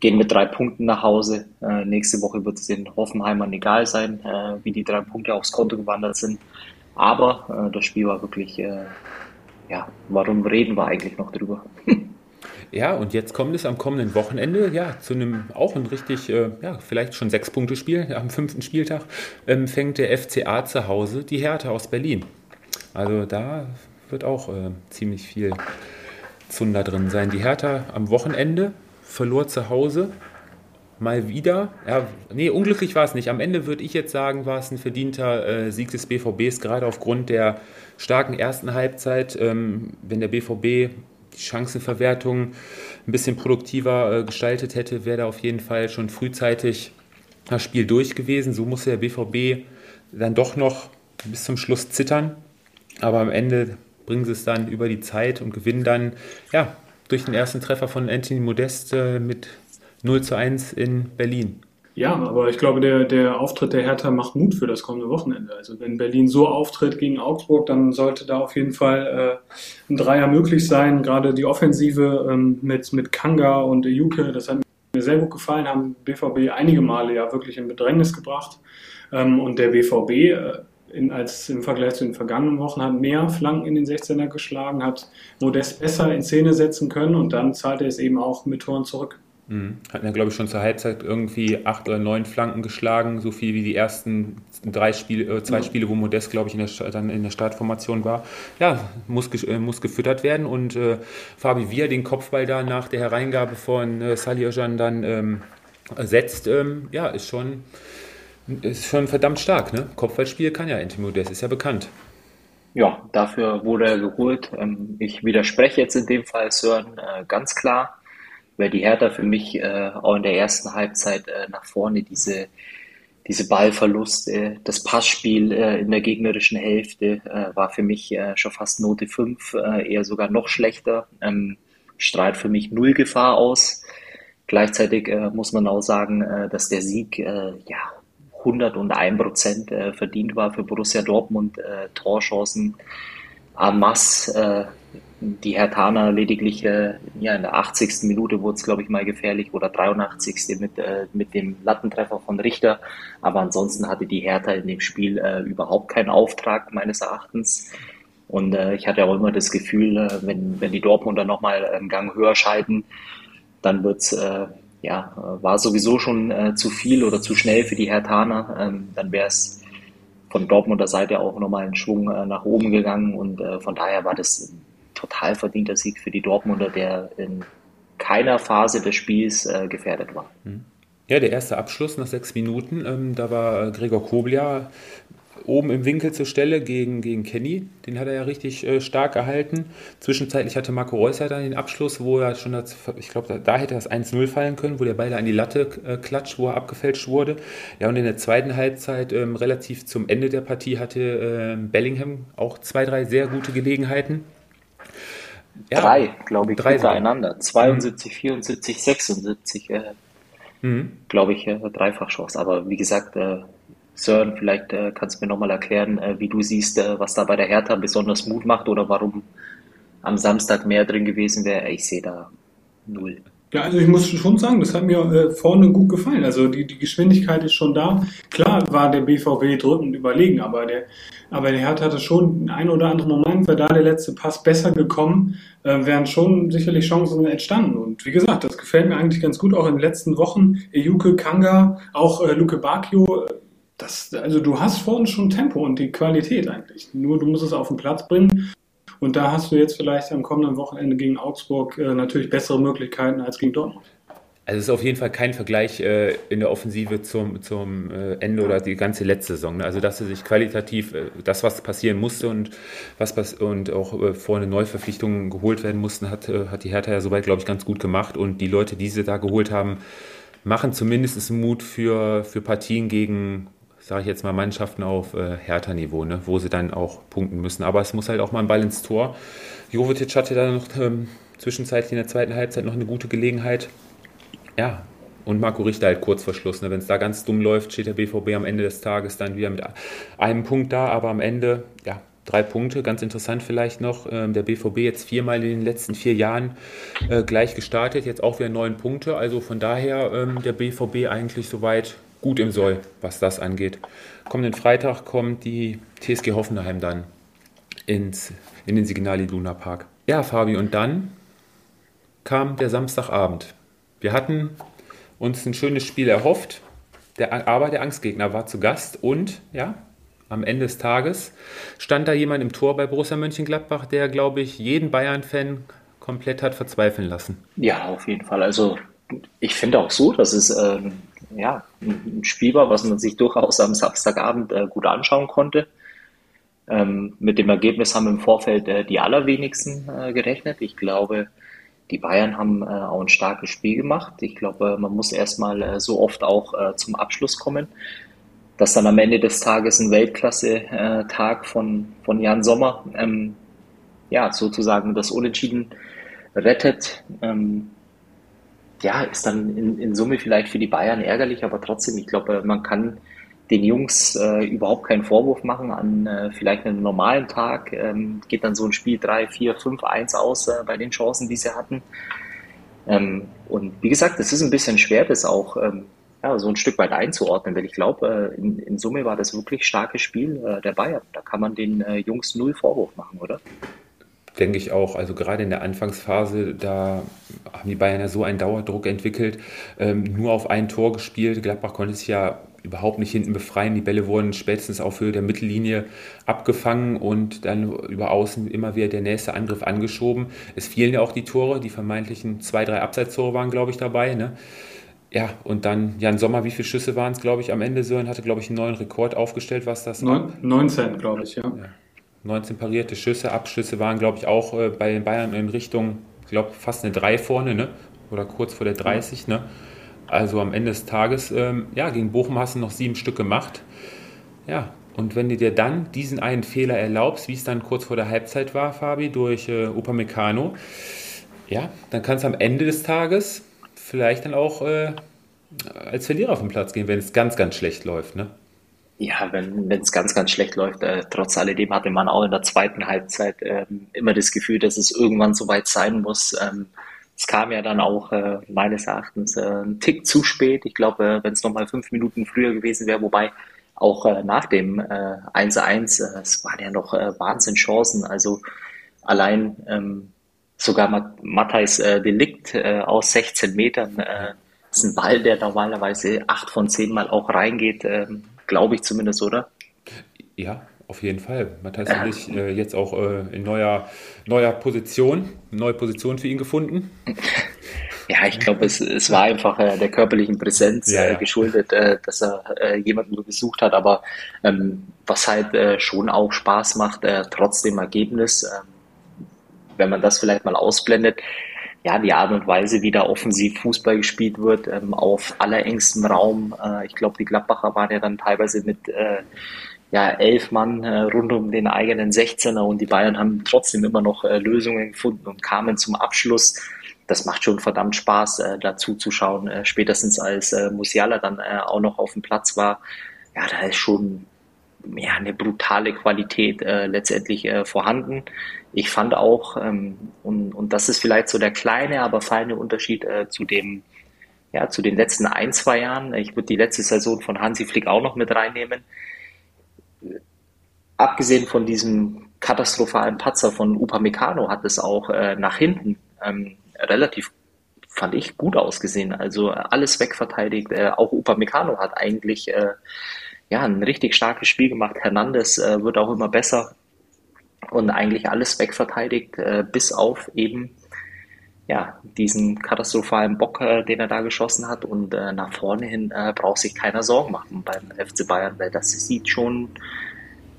gehen mit drei Punkten nach Hause. Nächste Woche wird es den Hoffenheimern egal sein, wie die drei Punkte aufs Konto gewandert sind. Aber äh, das Spiel war wirklich, äh, ja, warum reden wir eigentlich noch drüber? [LAUGHS] Ja, und jetzt kommt es am kommenden Wochenende, ja, zu einem auch ein richtig, äh, ja, vielleicht schon sechs Punkte Spiel. Am fünften Spieltag ähm, fängt der FCA zu Hause die Hertha aus Berlin. Also da wird auch äh, ziemlich viel Zunder drin sein. Die Hertha am Wochenende verlor zu Hause mal wieder. Ja, nee, unglücklich war es nicht. Am Ende würde ich jetzt sagen, war es ein verdienter äh, Sieg des BVBs, gerade aufgrund der starken ersten Halbzeit. Ähm, wenn der BVB die Chancenverwertung ein bisschen produktiver äh, gestaltet hätte, wäre da auf jeden Fall schon frühzeitig das Spiel durch gewesen. So musste der BVB dann doch noch bis zum Schluss zittern. Aber am Ende bringen sie es dann über die Zeit und gewinnen dann ja, durch den ersten Treffer von Anthony Modest äh, mit 0 zu 1 in Berlin. Ja, aber ich glaube, der, der Auftritt der Hertha macht Mut für das kommende Wochenende. Also wenn Berlin so auftritt gegen Augsburg, dann sollte da auf jeden Fall äh, ein Dreier möglich sein. Gerade die Offensive ähm, mit, mit Kanga und Juke, das hat mir sehr gut gefallen, haben BVB einige Male ja wirklich in Bedrängnis gebracht. Ähm, und der BVB äh, in, als im Vergleich zu den vergangenen Wochen, hat mehr Flanken in den 16er geschlagen, hat Modest besser in Szene setzen können und dann zahlt er es eben auch mit Toren zurück. Mhm. Hatten ja, glaube ich, schon zur Halbzeit irgendwie acht oder neun Flanken geschlagen, so viel wie die ersten drei Spiele, äh, zwei ja. Spiele, wo Modest, glaube ich, in der, dann in der Startformation war. Ja, muss, äh, muss gefüttert werden und äh, Fabi Via den Kopfball da nach der Hereingabe von äh, Salih Özcan dann ähm, setzt, ähm, ja, ist schon ist schon verdammt stark, ne? Kopfballspiel kann ja Anthony Modest, ist ja bekannt. Ja, dafür wurde er geholt. Ähm, ich widerspreche jetzt in dem Fall Sören äh, ganz klar, weil die Hertha für mich äh, auch in der ersten Halbzeit äh, nach vorne diese, diese Ballverluste, das Passspiel in der gegnerischen Hälfte war für mich schon fast Note 5, eher sogar noch schlechter. Ähm, strahlt für mich null Gefahr aus. Gleichzeitig muss man auch sagen, dass der Sieg ja 101 Prozent äh, verdient war für Borussia Dortmund. Äh, Torchancen. Äh, die Hertaner lediglich äh, ja, in der 80. Minute wurde es, glaube ich, mal gefährlich oder 83. mit, äh, mit dem Lattentreffer von Richter. Aber ansonsten hatte die Hertha in dem Spiel äh, überhaupt keinen Auftrag, meines Erachtens. Und äh, ich hatte auch immer das Gefühl, äh, wenn, wenn die Dortmunder nochmal einen Gang höher schalten, dann wird's äh, ja, war sowieso schon äh, zu viel oder zu schnell für die Hertaner. Ähm, dann wäre es von Dortmunder Seite auch nochmal einen Schwung äh, nach oben gegangen und äh, von daher war das ein total verdienter Sieg für die Dortmunder, der in keiner Phase des Spiels äh, gefährdet war. Mhm. Ja, der erste Abschluss nach sechs Minuten, ähm, da war Gregor Koblia oben im Winkel zur Stelle gegen, gegen Kenny. Den hat er ja richtig äh, stark gehalten. Zwischenzeitlich hatte Marco Reus dann den Abschluss, wo er schon, das, ich glaube, da, da, hätte das 1-0 fallen können, wo der Ball an die Latte äh, klatscht, wo er abgefälscht wurde. Ja, und in der zweiten Halbzeit, ähm, relativ zum Ende der Partie, hatte äh, Bellingham auch zwei, drei sehr gute Gelegenheiten. Ja, drei, glaube ich, drei hintereinander. 72, 74, 76, äh, mhm. glaube ich, äh, Dreifachchance. Aber wie gesagt, äh, Sören, vielleicht äh, kannst du mir nochmal erklären, äh, wie du siehst, äh, was da bei der Hertha besonders Mut macht oder warum am Samstag mehr drin gewesen wäre. Ich sehe da null. Ja, also ich muss schon sagen, das hat mir äh, vorne gut gefallen. Also die, die Geschwindigkeit ist schon da. Klar war der BVB drückend überlegen, aber der, aber der Hertha hatte schon ein oder andere Moment, wäre da der letzte Pass besser gekommen, äh, wären schon sicherlich Chancen entstanden. Und wie gesagt, das gefällt mir eigentlich ganz gut, auch in den letzten Wochen. Ejuke, Kanga, auch äh, Luke Bacchio, das, also du hast vorhin schon Tempo und die Qualität eigentlich. Nur du musst es auf den Platz bringen. Und da hast du jetzt vielleicht am kommenden Wochenende gegen Augsburg äh, natürlich bessere Möglichkeiten als gegen Dortmund. Also es ist auf jeden Fall kein Vergleich äh, in der Offensive zum, zum äh, Ende oder die ganze letzte Saison. Ne? Also dass sie sich qualitativ äh, das, was passieren musste und was und auch äh, vorne Neuverpflichtungen geholt werden mussten, hat, äh, hat die Hertha ja soweit, glaube ich, ganz gut gemacht. Und die Leute, die sie da geholt haben, machen zumindest Mut für, für Partien gegen sage ich jetzt mal, Mannschaften auf äh, Hertha-Niveau, ne, wo sie dann auch punkten müssen. Aber es muss halt auch mal ein Ball ins Tor. Jovetic hatte da noch ähm, zwischenzeitlich in der zweiten Halbzeit noch eine gute Gelegenheit. Ja, und Marco Richter halt kurz vor Schluss. Ne? Wenn es da ganz dumm läuft, steht der BVB am Ende des Tages dann wieder mit einem Punkt da, aber am Ende, ja, drei Punkte. Ganz interessant vielleicht noch, ähm, der BVB jetzt viermal in den letzten vier Jahren äh, gleich gestartet, jetzt auch wieder neun Punkte. Also von daher ähm, der BVB eigentlich soweit gut im Soll, was das angeht. Kommenden Freitag kommt die TSG Hoffenheim dann ins, in den Signali Luna Park. Ja, Fabi, und dann kam der Samstagabend. Wir hatten uns ein schönes Spiel erhofft, der, aber der Angstgegner war zu Gast und ja, am Ende des Tages stand da jemand im Tor bei Borussia Mönchengladbach, der, glaube ich, jeden Bayern-Fan komplett hat verzweifeln lassen. Ja, auf jeden Fall. Also ich finde auch so, dass es ähm, ja, ein Spiel war, was man sich durchaus am Samstagabend äh, gut anschauen konnte. Ähm, mit dem Ergebnis haben im Vorfeld äh, die allerwenigsten äh, gerechnet. Ich glaube, die Bayern haben äh, auch ein starkes Spiel gemacht. Ich glaube, man muss erstmal äh, so oft auch äh, zum Abschluss kommen, dass dann am Ende des Tages ein Weltklasse-Tag von, von Jan Sommer ähm, ja, sozusagen das Unentschieden rettet. Ähm, ja, ist dann in, in Summe vielleicht für die Bayern ärgerlich, aber trotzdem, ich glaube, man kann den Jungs äh, überhaupt keinen Vorwurf machen an äh, vielleicht einem normalen Tag. Ähm, geht dann so ein Spiel 3, 4, 5, 1 aus äh, bei den Chancen, die sie hatten. Ähm, und wie gesagt, es ist ein bisschen schwer, das auch ähm, ja, so ein Stück weit einzuordnen, weil ich glaube, äh, in, in, Summe war das wirklich starkes Spiel äh, der Bayern. Da kann man den äh, Jungs null Vorwurf machen, oder? Denke ich auch. Also gerade in der Anfangsphase, da haben die Bayern ja so einen Dauerdruck entwickelt, ähm, nur auf ein Tor gespielt. Gladbach konnte sich ja überhaupt nicht hinten befreien. Die Bälle wurden spätestens auf Höhe der Mittellinie abgefangen und dann über außen immer wieder der nächste Angriff angeschoben. Es fielen ja auch die Tore, die vermeintlichen zwei, drei Abseitstore waren, glaube ich, dabei. Ne? Ja, und dann Jan Sommer, wie viele Schüsse waren es, glaube ich, am Ende? Sören hatte, glaube ich, einen neuen Rekord aufgestellt, was das Neun, 19, glaube ich, ja. ja. 19 parierte Schüsse, Abschüsse waren, glaube ich, auch äh, bei den Bayern in Richtung, ich glaube, fast eine 3 vorne, ne? oder kurz vor der 30. Ne? Also am Ende des Tages, ähm, ja, gegen Bochum hast du noch sieben Stück gemacht. Ja, und wenn du dir dann diesen einen Fehler erlaubst, wie es dann kurz vor der Halbzeit war, Fabi, durch äh, Upamecano, ja, dann kannst du am Ende des Tages vielleicht dann auch äh, als Verlierer auf den Platz gehen, wenn es ganz, ganz schlecht läuft. Ne? Ja, wenn es ganz, ganz schlecht läuft, äh, trotz alledem hatte man auch in der zweiten Halbzeit ähm, immer das Gefühl, dass es irgendwann soweit sein muss. Ähm, es kam ja dann auch äh, meines Erachtens äh, ein Tick zu spät. Ich glaube, äh, wenn es nochmal fünf Minuten früher gewesen wäre, wobei auch äh, nach dem äh, 1-1, äh, es waren ja noch äh, Wahnsinnschancen. Also allein ähm, sogar Mat Matthijs äh, Delikt äh, aus 16 Metern äh, ist ein Ball, der normalerweise acht von zehn Mal auch reingeht. Glaube ich zumindest, oder? Ja, auf jeden Fall. Matthias ja. Willig äh, jetzt auch äh, in neuer, neuer Position, neue Position für ihn gefunden. [LAUGHS] Ja, ich glaube, es, es war einfach äh, der körperlichen Präsenz ja, ja. Äh, geschuldet, äh, dass er äh, jemanden gesucht hat. Aber ähm, was halt schon auch Spaß macht, trotz dem Ergebnis, äh, wenn man das vielleicht mal ausblendet, ja, die Art und Weise, wie da offensiv Fußball gespielt wird, ähm, auf allerengstem Raum. Äh, ich glaube, die Gladbacher waren ja dann teilweise mit äh, ja, elf Mann äh, rund um den eigenen 16er und die Bayern haben trotzdem immer noch äh, Lösungen gefunden und kamen zum Abschluss das macht schon verdammt Spaß, äh, dazu zu. Äh, spätestens als äh, Musiala dann äh, auch noch auf dem Platz war, ja, da ist schon ja, eine brutale Qualität äh, letztendlich äh, vorhanden. Ich fand auch, ähm, und, und das ist vielleicht so der kleine, aber feine Unterschied äh, zu dem, ja, zu den letzten ein, zwei Jahren. Ich würde die letzte Saison von Hansi Flick auch noch mit reinnehmen. Abgesehen von diesem katastrophalen Patzer von Upamecano hat es auch äh, nach hinten ähm, relativ, fand ich, gut ausgesehen. Also alles wegverteidigt. Äh, auch Upamecano hat eigentlich äh, ja, ein richtig starkes Spiel gemacht. Hernandez äh, wird auch immer besser und eigentlich alles wegverteidigt, äh, bis auf eben ja, diesen katastrophalen Bock, äh, den er da geschossen hat. Und äh, nach vorne hin äh, braucht sich keiner Sorgen machen beim FC Bayern, weil das sieht schon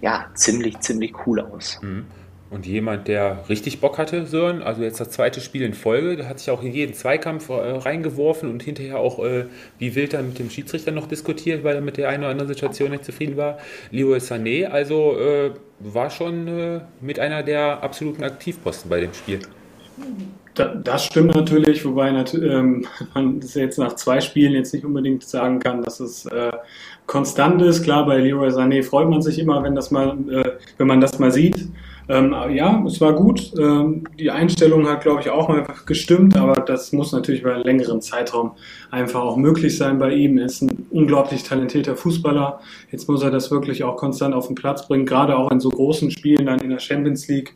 ja, ziemlich, ziemlich cool aus. Mhm. Und jemand, der richtig Bock hatte, Sören, also jetzt das zweite Spiel in Folge, der hat sich auch in jeden Zweikampf äh, reingeworfen und hinterher auch äh, wie wild dann mit dem Schiedsrichter noch diskutiert, weil er mit der einen oder anderen Situation nicht zufrieden war. Leroy Sané, also äh, war schon äh, mit einer der absoluten Aktivposten bei dem Spiel. das stimmt natürlich, wobei ähm, [LAUGHS] man das jetzt nach zwei Spielen jetzt nicht unbedingt sagen kann, dass es äh, konstant ist. Klar, bei Leroy Sané freut man sich immer, wenn das mal, äh, wenn man das mal sieht. Ähm, ja, es war gut. Ähm, die Einstellung hat, glaube ich, auch mal gestimmt, aber das muss natürlich über einen längeren Zeitraum einfach auch möglich sein bei ihm. Er ist ein unglaublich talentierter Fußballer. Jetzt muss er das wirklich auch konstant auf den Platz bringen, gerade auch in so großen Spielen dann in der Champions League.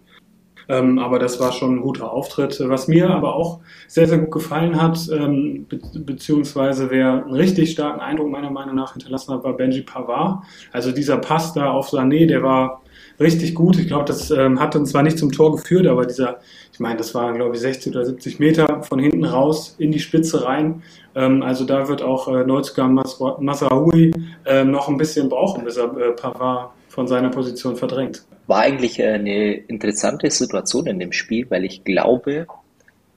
Ähm, aber das war schon ein guter Auftritt. Was mir aber auch sehr, sehr gut gefallen hat, ähm, be beziehungsweise wer einen richtig starken Eindruck meiner Meinung nach hinterlassen hat, war Benji Pavard. Also dieser Pass da auf Sané, der war richtig gut. Ich glaube, das ähm, hat uns zwar nicht zum Tor geführt, aber dieser, ich meine, das waren, glaube ich, 60 oder 70 Meter von hinten raus in die Spitze rein. Ähm, also da wird auch äh, Neuzugang Mas Masraoui äh, noch ein bisschen brauchen, bis er äh, Pavard von seiner Position verdrängt. War eigentlich äh, eine interessante Situation in dem Spiel, weil ich glaube,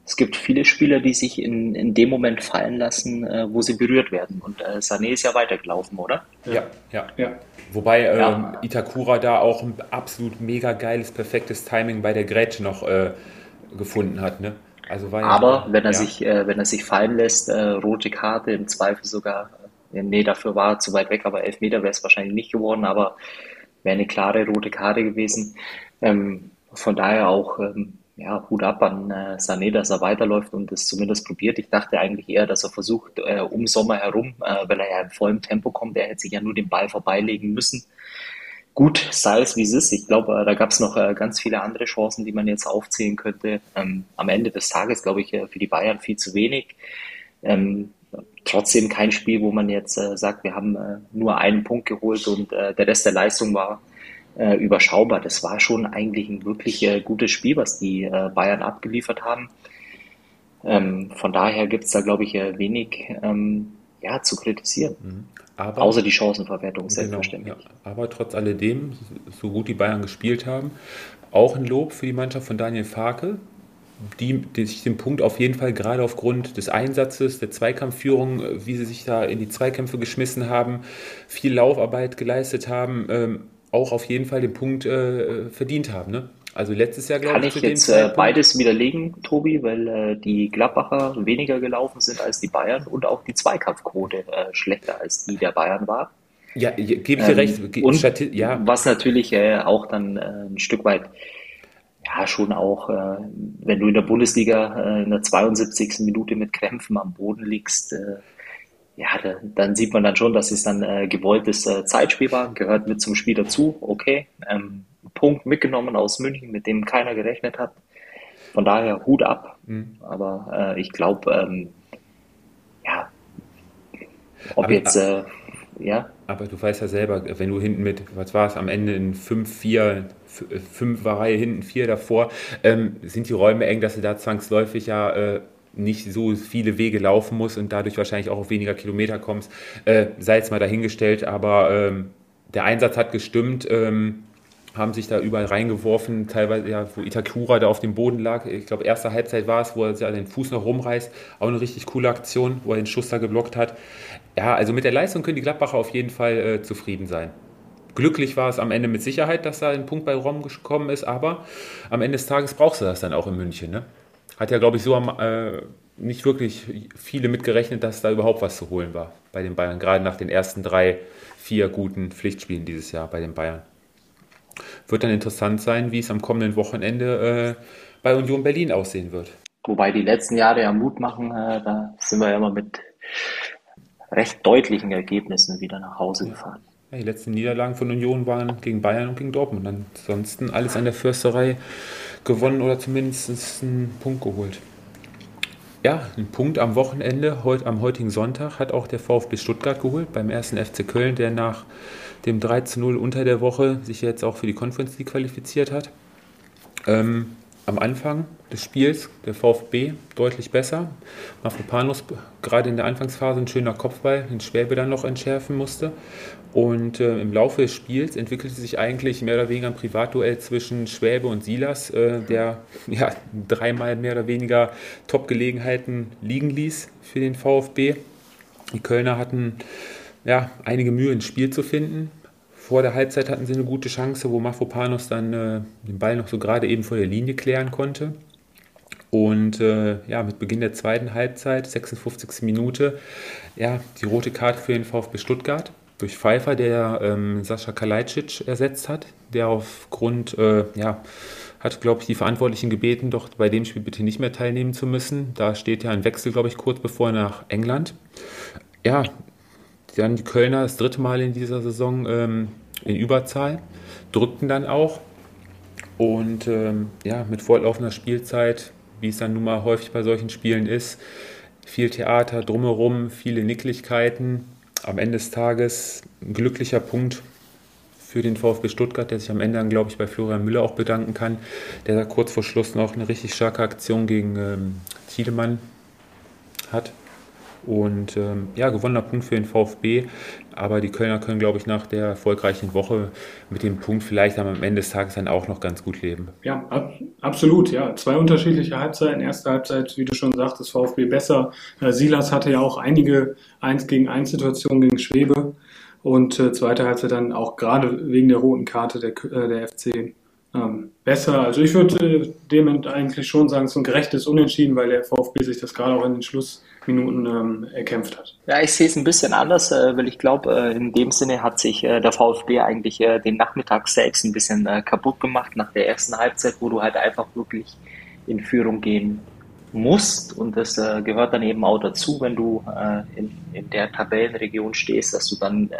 es gibt viele Spieler, die sich in, in dem Moment fallen lassen, äh, wo sie berührt werden. Und äh, Sané ist ja weitergelaufen, oder? Ja, ja. ja. Wobei ja. Ähm, Itakura da auch ein absolut mega geiles, perfektes Timing bei der Grätsche noch äh, gefunden hat. Ne? Also war Aber ja, wenn er sich, äh, wenn er sich fallen lässt, äh, rote Karte im Zweifel sogar. Äh, nee, dafür war er zu weit weg, aber elf Meter wäre es wahrscheinlich nicht geworden, aber wäre eine klare rote Karte gewesen. Ähm, von daher auch ähm, ja, Hut ab an äh, Sané, dass er weiterläuft und es zumindest probiert. Ich dachte eigentlich eher, dass er versucht, äh, um Sommer herum, äh, weil er ja im vollen Tempo kommt, er hätte sich ja nur den Ball vorbeilegen müssen. Gut, sei es wie es ist. Ich glaube, äh, da gab es noch äh, ganz viele andere Chancen, die man jetzt aufzählen könnte. Ähm, am Ende des Tages, glaube ich, äh, für die Bayern viel zu wenig. Ähm, trotzdem kein Spiel, wo man jetzt äh, sagt, wir haben nur einen Punkt geholt und der Rest der Leistung war äh, überschaubar. Das war schon eigentlich ein wirklich äh, gutes Spiel, was die äh, Bayern abgeliefert haben. Ähm, von daher gibt es da, glaube ich, äh, wenig ähm, ja, zu kritisieren. Mhm. Aber, Außer die Chancenverwertung, selbstverständlich. Genau, ja. Aber trotz alledem, so gut die Bayern gespielt haben, auch ein Lob für die Mannschaft von Daniel Farke, die, die, sich den Punkt auf jeden Fall gerade aufgrund des Einsatzes, der Zweikampfführung, äh, wie sie sich da in die Zweikämpfe geschmissen haben, viel Laufarbeit geleistet haben, ähm, auch auf jeden Fall den Punkt äh, verdient haben. Ne? Also letztes Jahr, glaube ich. Kann ich jetzt äh, beides widerlegen, Tobi, weil äh, die Gladbacher weniger gelaufen sind als die Bayern und auch die Zweikampfquote äh, schlechter als die der Bayern war. Ja, gebe ich dir ähm, recht. Und Stati ja. was natürlich äh, auch dann äh, ein Stück weit, ja, schon auch, äh, wenn du in der Bundesliga in der 72. Minute mit Krämpfen am Boden liegst, ja, da, dann sieht man dann schon, dass es dann äh, gewolltes äh, Zeitspiel war, gehört mit zum Spiel dazu, okay. Ähm, Punkt mitgenommen aus München, mit dem keiner gerechnet hat. Von daher Hut ab. Mhm. Aber äh, ich glaube, ähm, ja, ob Aber, jetzt äh, ja. Aber du weißt ja selber, wenn du hinten mit, was war es am Ende in 5-4, 5 war Reihe hinten, 4 davor, ähm, sind die Räume eng, dass du da zwangsläufig ja äh, nicht so viele Wege laufen musst und dadurch wahrscheinlich auch auf weniger Kilometer kommst. Äh, sei jetzt mal dahingestellt, aber ähm, der Einsatz hat gestimmt. Ähm, haben sich da überall reingeworfen, teilweise ja, wo Itakura da auf dem Boden lag. Ich glaube, erste Halbzeit war es, wo er den Fuß noch rumreißt. Auch eine richtig coole Aktion, wo er den Schuss da geblockt hat. Ja, also mit der Leistung können die Gladbacher auf jeden Fall äh, zufrieden sein. Glücklich war es am Ende mit Sicherheit, dass da ein Punkt bei Rom gekommen ist, aber am Ende des Tages brauchst du das dann auch in München. Ne? Hat ja, glaube ich, so am, äh, nicht wirklich viele mitgerechnet, dass da überhaupt was zu holen war bei den Bayern, gerade nach den ersten drei, vier guten Pflichtspielen dieses Jahr bei den Bayern. Wird dann interessant sein, wie es am kommenden Wochenende äh, bei Union Berlin aussehen wird. Wobei die letzten Jahre ja Mut machen, äh, da sind wir ja immer mit recht deutlichen Ergebnissen wieder nach Hause gefahren. Ja, die letzten Niederlagen von Union waren gegen Bayern und gegen Dortmund. Ansonsten alles an der Försterei gewonnen oder zumindest einen Punkt geholt. Ja, einen Punkt am Wochenende, heute, am heutigen Sonntag, hat auch der VfB Stuttgart geholt beim ersten FC Köln, der nach dem 3 zu 0 unter der Woche sich jetzt auch für die Conference League qualifiziert hat. Ähm, am Anfang des Spiels der VfB deutlich besser. Mafropanos gerade in der Anfangsphase ein schöner Kopfball, den Schwäbe dann noch entschärfen musste. Und äh, im Laufe des Spiels entwickelte sich eigentlich mehr oder weniger ein Privatduell zwischen Schwäbe und Silas, äh, der ja, dreimal mehr oder weniger Top-Gelegenheiten liegen ließ für den VfB. Die Kölner hatten ja, einige Mühe ins Spiel zu finden, vor der Halbzeit hatten sie eine gute Chance, wo Mafropanos dann äh, den Ball noch so gerade eben vor der Linie klären konnte. Und äh, ja, mit Beginn der zweiten Halbzeit, 56. Minute, ja, die rote Karte für den VfB Stuttgart durch Pfeiffer, der ähm, Sascha Kalajdzic ersetzt hat, der aufgrund, äh, ja, hat, glaube ich, die Verantwortlichen gebeten, doch bei dem Spiel bitte nicht mehr teilnehmen zu müssen. Da steht ja ein Wechsel, glaube ich, kurz bevor nach England. Ja, dann die Kölner das dritte Mal in dieser Saison ähm, in Überzahl, drückten dann auch. Und ähm, ja, mit fortlaufender Spielzeit, wie es dann nun mal häufig bei solchen Spielen ist, viel Theater drumherum, viele Nicklichkeiten. Am Ende des Tages ein glücklicher Punkt für den VfB Stuttgart, der sich am Ende dann, glaube ich, bei Florian Müller auch bedanken kann, der da kurz vor Schluss noch eine richtig starke Aktion gegen ähm, Tiedemann hat. Und ähm, ja, gewonnener Punkt für den VfB. Aber die Kölner können, glaube ich, nach der erfolgreichen Woche mit dem Punkt vielleicht am Ende des Tages dann auch noch ganz gut leben. Ja, ab, absolut. Ja, zwei unterschiedliche Halbzeiten. Erste Halbzeit, wie du schon sagtest, VfB besser. Äh, Silas hatte ja auch einige 1 gegen 1 Situationen gegen Schwebe. Und äh, zweite Halbzeit dann auch gerade wegen der roten Karte der, äh, der FC ähm, besser. Also ich würde äh, dem eigentlich schon sagen, es ist ein gerechtes Unentschieden, weil der VfB sich das gerade auch in den Schlussminuten ähm, erkämpft hat. Ja, ich sehe es ein bisschen anders, äh, weil ich glaube, äh, in dem Sinne hat sich äh, der VfB eigentlich äh, den Nachmittag selbst ein bisschen äh, kaputt gemacht nach der ersten Halbzeit, wo du halt einfach wirklich in Führung gehen musst. Und das gehört dann eben auch dazu, wenn du in, in der Tabellenregion stehst, dass du dann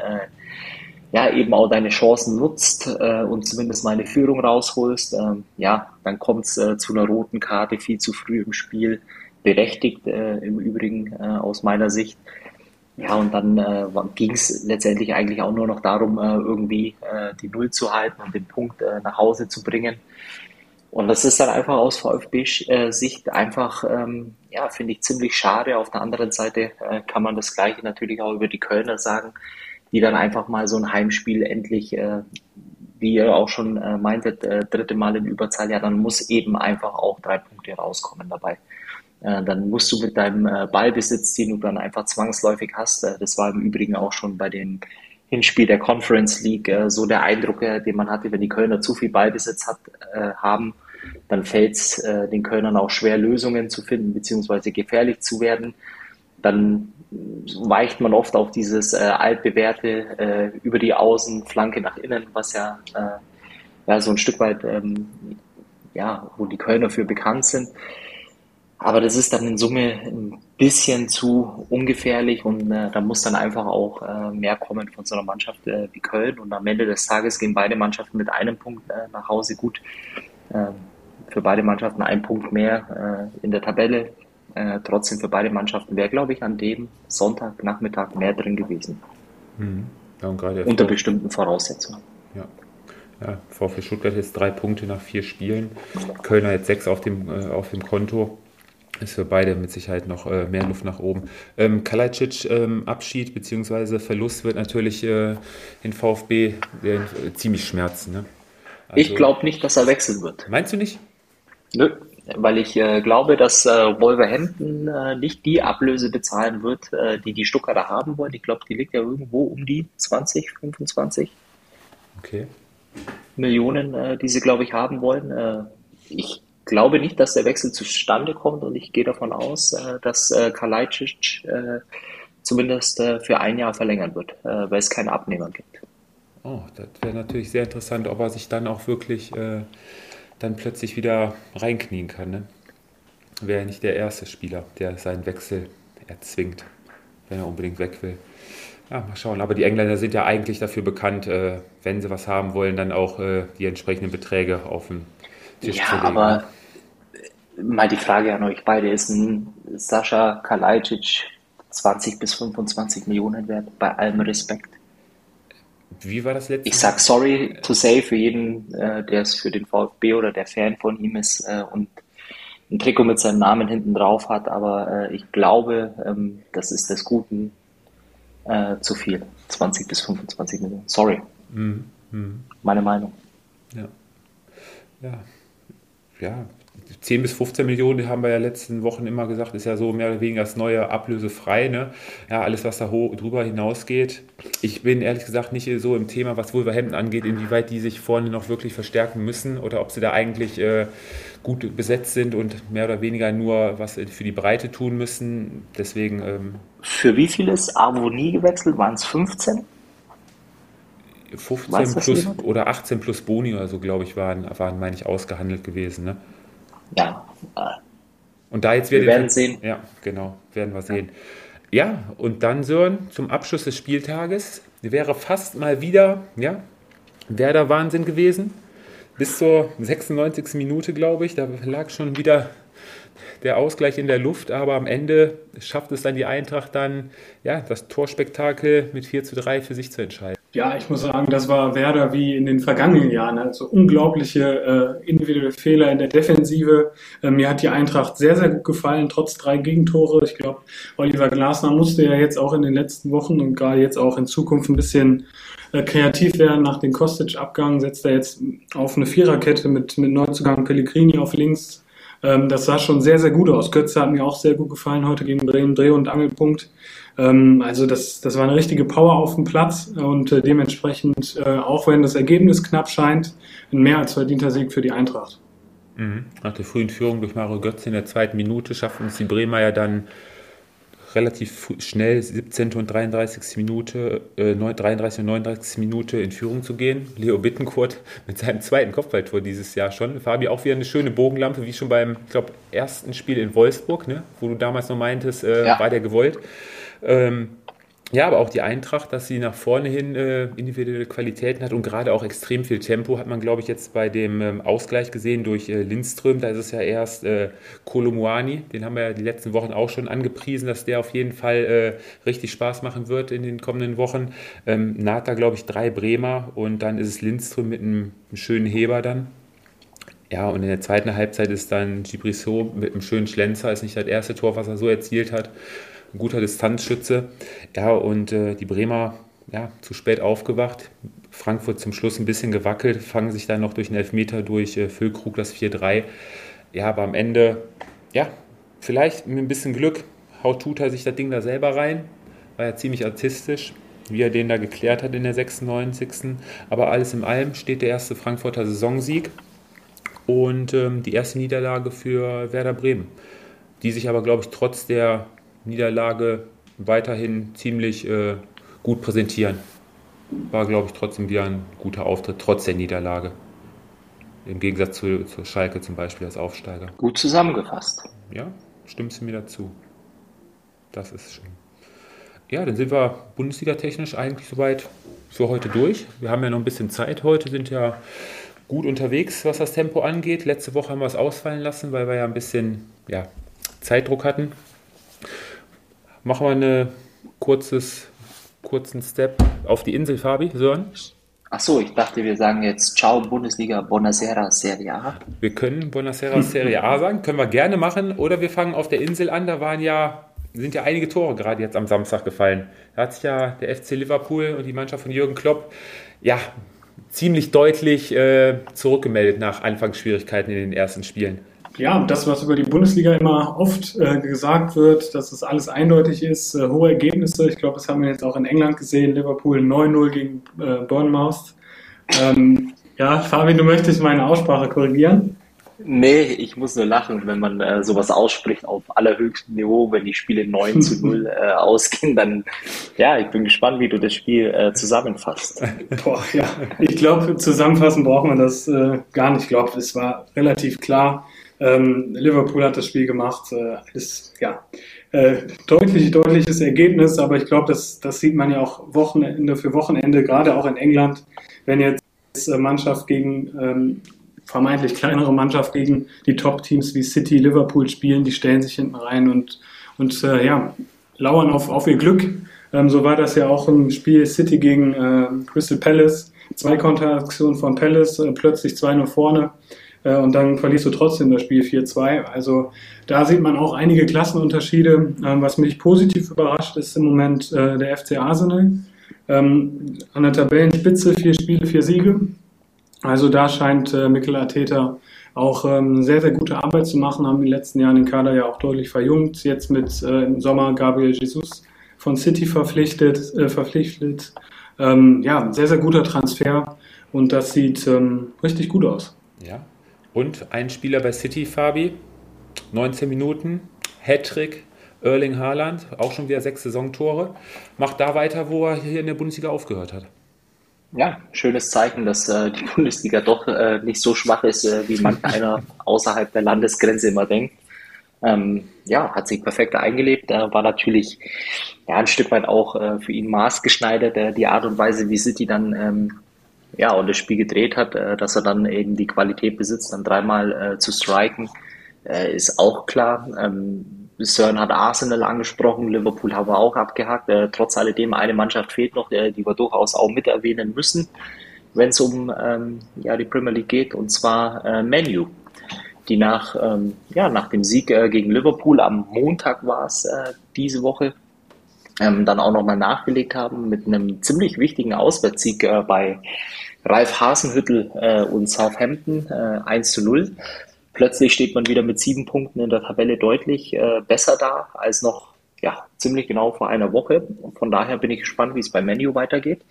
ja, eben auch deine Chancen nutzt äh, und zumindest mal eine Führung rausholst, ähm, ja, dann kommt es äh, zu einer roten Karte viel zu früh im Spiel, berechtigt äh, im Übrigen äh, aus meiner Sicht. Ja, und dann äh, ging es letztendlich eigentlich auch nur noch darum, äh, irgendwie äh, die Null zu halten und den Punkt äh, nach Hause zu bringen. Und das ist dann einfach aus VfB-Sicht einfach, ähm, ja, finde ich ziemlich schade. Auf der anderen Seite kann man das Gleiche natürlich auch über die Kölner sagen die dann einfach mal so ein Heimspiel endlich, wie ihr auch schon äh, meintet, äh, dritte Mal in Überzahl, ja, dann muss eben einfach auch drei Punkte rauskommen dabei. Äh, dann musst du mit deinem äh, Ballbesitz, den du dann einfach zwangsläufig hast, äh, das war im Übrigen auch schon bei den Hinspiel der Conference League so der Eindruck, den man hatte, wenn die Kölner zu viel Ballbesitz hat, haben, dann fällt es den Kölnern auch schwer, Lösungen zu finden, beziehungsweise gefährlich zu werden. Dann weicht man oft auf dieses äh, altbewährte äh, über die Außen, Flanke nach innen, was ja, ja so ein Stück weit, ähm, ja, wo die Kölner für bekannt sind. Aber das ist dann in Summe ein bisschen zu ungefährlich und äh, da muss dann einfach auch äh, mehr kommen von so einer Mannschaft äh, wie Köln. Und am Ende des Tages gehen beide Mannschaften mit einem Punkt äh, nach Hause gut. Äh, für beide Mannschaften ein Punkt mehr äh, in der Tabelle trotzdem für beide Mannschaften wäre, glaube ich, an dem Sonntagnachmittag mehr drin gewesen. Mhm. Ja, Unter bestimmten Voraussetzungen. Ja. Ja, VfL Stuttgart jetzt drei Punkte nach vier Spielen. Kölner jetzt sechs auf dem, auf dem Konto. Ist für beide mit Sicherheit noch äh, mehr Luft nach oben. Ähm, Kalajdzic ähm, Abschied bzw. Verlust wird natürlich äh, den VfB äh, ziemlich schmerzen. Ne? Also, ich glaube nicht, dass er wechseln wird. Meinst du nicht? Nö, weil ich äh, glaube, dass äh, Wolverhampton äh, nicht die Ablöse bezahlen wird, die die Stuttgarter haben wollen. Ich glaube, die liegt ja irgendwo um die 20, 25 okay. Millionen, die sie, glaube ich, haben wollen. Ich glaube nicht, dass der Wechsel zustande kommt und ich gehe davon aus, äh, dass äh, Kalajdzic äh, zumindest äh, für ein Jahr verlängern wird, äh, weil es keine Abnehmer gibt. Oh, das wäre natürlich sehr interessant, ob er sich dann auch wirklich äh, dann plötzlich wieder reinknien kann. Ne? Wäre nicht der erste Spieler, der seinen Wechsel erzwingt, wenn er unbedingt weg will. Ja, mal schauen. Aber die Engländer sind ja eigentlich dafür bekannt, wenn sie was haben wollen, dann auch die entsprechenden Beträge auf den Tisch ja, zu legen. Ja, aber ne? Mal die Frage an euch beide: Ist ein Sascha Kalajdzic 20 bis 25 Millionen wert, bei allem Respekt? Wie war das letzte? Ich sag sorry to say für jeden, äh, der es für den VfB oder der Fan von ihm ist äh, und ein Trikot mit seinem Namen hinten drauf hat, aber äh, ich glaube, ähm, das ist des Guten äh, zu viel. 20 bis 25 Millionen. Sorry. Mhm. Mhm. Meine Meinung. Ja. Ja. Ja, 10 bis 15 Millionen, haben wir ja letzten Wochen immer gesagt, ist ja so mehr oder weniger das neue ablösefrei. Ne? Ja, alles, was da drüber hinausgeht. Ich bin ehrlich gesagt nicht so im Thema, was Wolverhampton angeht, inwieweit die sich vorne noch wirklich verstärken müssen oder ob sie da eigentlich äh, gut besetzt sind und mehr oder weniger nur was für die Breite tun müssen. Deswegen. Ähm, für wie viel ist Avonie gewechselt? Waren es 15? 15 plus oder 18 plus Boni oder so, glaube ich, waren, waren meine ich, ausgehandelt gewesen. Ne? Ja. Und da jetzt wir werden sehen. Ja, genau, werden wir sehen. Ja, und dann Sören, zum Abschluss des Spieltages wäre fast mal wieder, ja, Werder Wahnsinn gewesen. Bis zur 96. Minute, glaube ich, da lag schon wieder der Ausgleich in der Luft, aber am Ende schafft es dann die Eintracht dann, ja, das Torspektakel mit 4 zu 3 für sich zu entscheiden. Ja, ich muss sagen, das war Werder wie in den vergangenen Jahren. Also unglaubliche äh, individuelle Fehler in der Defensive. Äh, mir hat die Eintracht sehr, sehr gut gefallen, trotz drei Gegentore. Ich glaube, Oliver Glasner musste ja jetzt auch in den letzten Wochen und gerade jetzt auch in Zukunft ein bisschen äh, kreativ werden. Nach dem Kostic-Abgang setzt er jetzt auf eine Viererkette mit, mit Neuzugang Pellegrini auf links, ähm, das sah schon sehr, sehr gut aus. Götze hat mir auch sehr gut gefallen heute gegen Bremen, Dreh- und Angelpunkt. Ähm, also das, das war eine richtige Power auf dem Platz und äh, dementsprechend, äh, auch wenn das Ergebnis knapp scheint, ein mehr als verdienter Sieg für die Eintracht. Mhm. Nach der frühen Führung durch Mario Götze in der zweiten Minute schaffen es die Bremer ja dann relativ schnell 17. und 33. Minute, äh, 33. und 39. Minute in Führung zu gehen. Leo Bittencourt [LAUGHS] mit seinem zweiten Kopfballtor dieses Jahr schon. Fabi auch wieder eine schöne Bogenlampe, wie schon beim, ich glaube, ersten Spiel in Wolfsburg, ne? wo du damals noch meintest, äh, ja. war der gewollt. Ähm, ja, aber auch die Eintracht, dass sie nach vorne hin äh, individuelle Qualitäten hat und gerade auch extrem viel Tempo hat man, glaube ich, jetzt bei dem ähm, Ausgleich gesehen durch äh, Lindström. Da ist es ja erst äh, Kolomuani, den haben wir ja die letzten Wochen auch schon angepriesen, dass der auf jeden Fall äh, richtig Spaß machen wird in den kommenden Wochen. Ähm, Nata, glaube ich, drei Bremer und dann ist es Lindström mit einem, einem schönen Heber dann. Ja, und in der zweiten Halbzeit ist dann Gibrisso mit einem schönen Schlenzer, ist nicht das erste Tor, was er so erzielt hat ein guter Distanzschütze. Ja, und äh, die Bremer ja, zu spät aufgewacht. Frankfurt zum Schluss ein bisschen gewackelt, fangen sich dann noch durch einen Elfmeter durch äh, Füllkrug das 4-3. Ja, aber am Ende, ja, vielleicht mit ein bisschen Glück haut Tuta sich das Ding da selber rein. War ja ziemlich artistisch, wie er den da geklärt hat in der 96. Aber alles in allem steht der erste Frankfurter Saisonsieg und ähm, die erste Niederlage für Werder Bremen, die sich aber, glaube ich, trotz der Niederlage weiterhin ziemlich äh, gut präsentieren. War, glaube ich, trotzdem wieder ein guter Auftritt, trotz der Niederlage. Im Gegensatz zu, zu Schalke zum Beispiel als Aufsteiger. Gut zusammengefasst. Ja, stimmst du mir dazu. Das ist schön. Ja, dann sind wir Bundesliga-technisch eigentlich soweit für heute durch. Wir haben ja noch ein bisschen Zeit heute, sind ja gut unterwegs, was das Tempo angeht. Letzte Woche haben wir es ausfallen lassen, weil wir ja ein bisschen ja, Zeitdruck hatten machen wir ein kurzes kurzen Step auf die Insel, Fabi, Sören? Ach so, ich dachte, wir sagen jetzt Ciao Bundesliga, Buonasera Serie A. Wir können Buonasera Serie A sagen, können wir gerne machen. Oder wir fangen auf der Insel an. Da waren ja, sind ja einige Tore gerade jetzt am Samstag gefallen. Da hat sich ja der FC Liverpool und die Mannschaft von Jürgen Klopp ja ziemlich deutlich äh, zurückgemeldet nach Anfangsschwierigkeiten in den ersten Spielen. Ja, das, was über die Bundesliga immer oft äh, gesagt wird, dass es alles eindeutig ist, äh, hohe Ergebnisse. Ich glaube, das haben wir jetzt auch in England gesehen. Liverpool 9-0 gegen äh, Bournemouth. Ähm, ja, Fabian, du möchtest meine Aussprache korrigieren? Nee, ich muss nur lachen, wenn man äh, sowas ausspricht auf allerhöchstem Niveau, wenn die Spiele 9 zu 0 [LAUGHS] äh, ausgehen, dann ja, ich bin gespannt, wie du das Spiel äh, zusammenfasst. [LAUGHS] Boah, ja, ich glaube, zusammenfassen braucht man das äh, gar nicht. Ich glaube, es war relativ klar. Ähm, Liverpool hat das Spiel gemacht. Äh, ist ja äh, deutlich, deutliches Ergebnis, aber ich glaube, das, das sieht man ja auch Wochenende für Wochenende, gerade auch in England, wenn jetzt äh, Mannschaft gegen ähm, vermeintlich kleinere Mannschaft gegen die Top-Teams wie City, Liverpool spielen, die stellen sich hinten rein und, und äh, ja, lauern auf, auf ihr Glück. Ähm, so war das ja auch im Spiel City gegen äh, Crystal Palace. Zwei Konteraktionen von Palace, äh, plötzlich zwei nur vorne und dann verlierst du trotzdem das Spiel 4-2. Also da sieht man auch einige Klassenunterschiede. Ähm, was mich positiv überrascht, ist im Moment äh, der FC Arsenal. Ähm, an der Tabellenspitze vier Spiele, vier Siege. Also da scheint äh, Mikel Arteta auch ähm, sehr, sehr gute Arbeit zu machen, haben die letzten Jahre den Kader ja auch deutlich verjüngt. Jetzt mit äh, im Sommer Gabriel Jesus von City verpflichtet. Äh, verpflichtet. Ja, sehr, sehr guter Transfer und das sieht richtig gut aus. Ja. Und ein Spieler bei City, Fabi, 19 Minuten, Hattrick, Erling Haaland, auch schon wieder sechs Saisontore. Macht da weiter, wo er hier in der Bundesliga aufgehört hat. Ja, schönes Zeichen, dass äh, die [LAUGHS] Bundesliga doch äh, nicht so schwach ist, äh, wie manch [LAUGHS] einer außerhalb der Landesgrenze immer denkt. Ähm, ja, hat sich perfekt eingelebt, äh, war natürlich ja, ein Stück weit auch äh, für ihn maßgeschneidert, äh, die Art und Weise, wie City dann ähm, ja, und das Spiel gedreht hat, äh, dass er dann eben die Qualität besitzt, dann dreimal äh, zu striken, äh, ist auch klar. Ähm, Sören hat Arsenal angesprochen, Liverpool haben wir auch abgehakt. Äh, trotz alledem, eine Mannschaft fehlt noch, äh, die wir durchaus auch mit erwähnen müssen, wenn es um ähm, ja, die Premier League geht, und zwar äh, Menu, die nach, ähm, ja, nach dem Sieg äh, gegen Liverpool am Montag war es äh, diese Woche, ähm, dann auch nochmal nachgelegt haben mit einem ziemlich wichtigen Auswärtssieg äh, bei Ralf Hasenhüttel äh, und Southampton äh, 1 zu 0. Plötzlich steht man wieder mit sieben Punkten in der Tabelle deutlich äh, besser da als noch ja, ziemlich genau vor einer Woche. Von daher bin ich gespannt, wie es bei Menu weitergeht.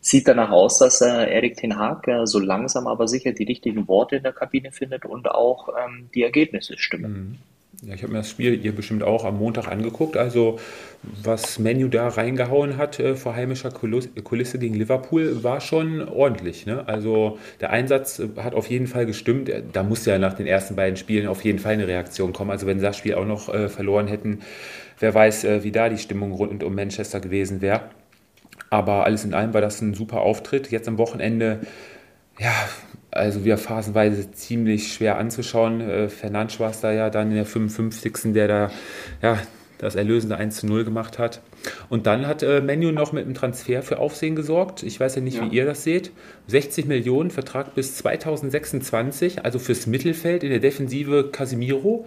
Sieht danach aus, dass äh, Erik Ten Haag äh, so langsam aber sicher die richtigen Worte in der Kabine findet und auch ähm, die Ergebnisse stimmen. Mhm. Ja, ich habe mir das Spiel ihr bestimmt auch am Montag angeguckt. Also was Menu da reingehauen hat äh, vor heimischer Kulisse gegen Liverpool war schon ordentlich. Ne? Also der Einsatz äh, hat auf jeden Fall gestimmt. Äh, da musste ja nach den ersten beiden Spielen auf jeden Fall eine Reaktion kommen. Also wenn sie das Spiel auch noch äh, verloren hätten, wer weiß, äh, wie da die Stimmung rund um Manchester gewesen wäre. Aber alles in allem war das ein super Auftritt. Jetzt am Wochenende ja, also wir phasenweise ziemlich schwer anzuschauen. Äh, Fernandes war es da ja dann in der 55. der da ja, das erlösende 1 zu 0 gemacht hat. Und dann hat äh, Menu noch mit einem Transfer für Aufsehen gesorgt. Ich weiß ja nicht, ja. wie ihr das seht. 60 Millionen, Vertrag bis 2026, also fürs Mittelfeld in der Defensive Casimiro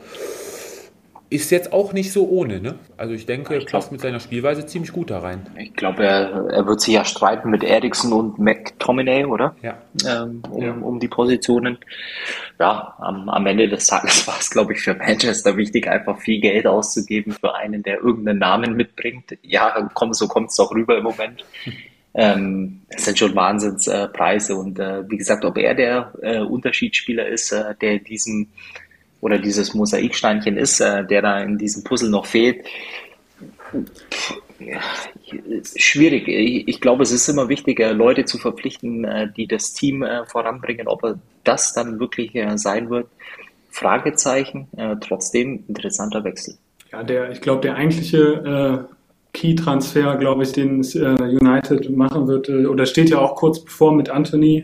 ist jetzt auch nicht so ohne, ne? Also ich denke, er passt mit seiner Spielweise ziemlich gut da rein. Ich glaube, er, er wird sich ja streiten mit Ericsson und McTominay, oder? Ja. Ähm, um, ja. um die Positionen. Ja, am, am Ende des Tages [LAUGHS] war es, glaube ich, für Manchester wichtig, einfach viel Geld auszugeben für einen, der irgendeinen Namen mitbringt. Ja, komm, so kommt es doch rüber im Moment. [LAUGHS] Ähm, das sind schon Wahnsinnspreise äh, und äh, wie gesagt, ob er der äh, Unterschiedsspieler ist, äh, der diesem oder dieses Mosaiksteinchen ist, äh, der da in diesem Puzzle noch fehlt. Schwierig. Ich glaube, es ist immer wichtiger, Leute zu verpflichten, äh, die das Team äh, voranbringen. Ob das dann wirklich äh, sein wird, Fragezeichen. Trotzdem interessanter Wechsel. Ja, der, ich glaube, der eigentliche Key-Transfer, glaube ich, den United machen wird, oder steht ja auch kurz bevor mit Anthony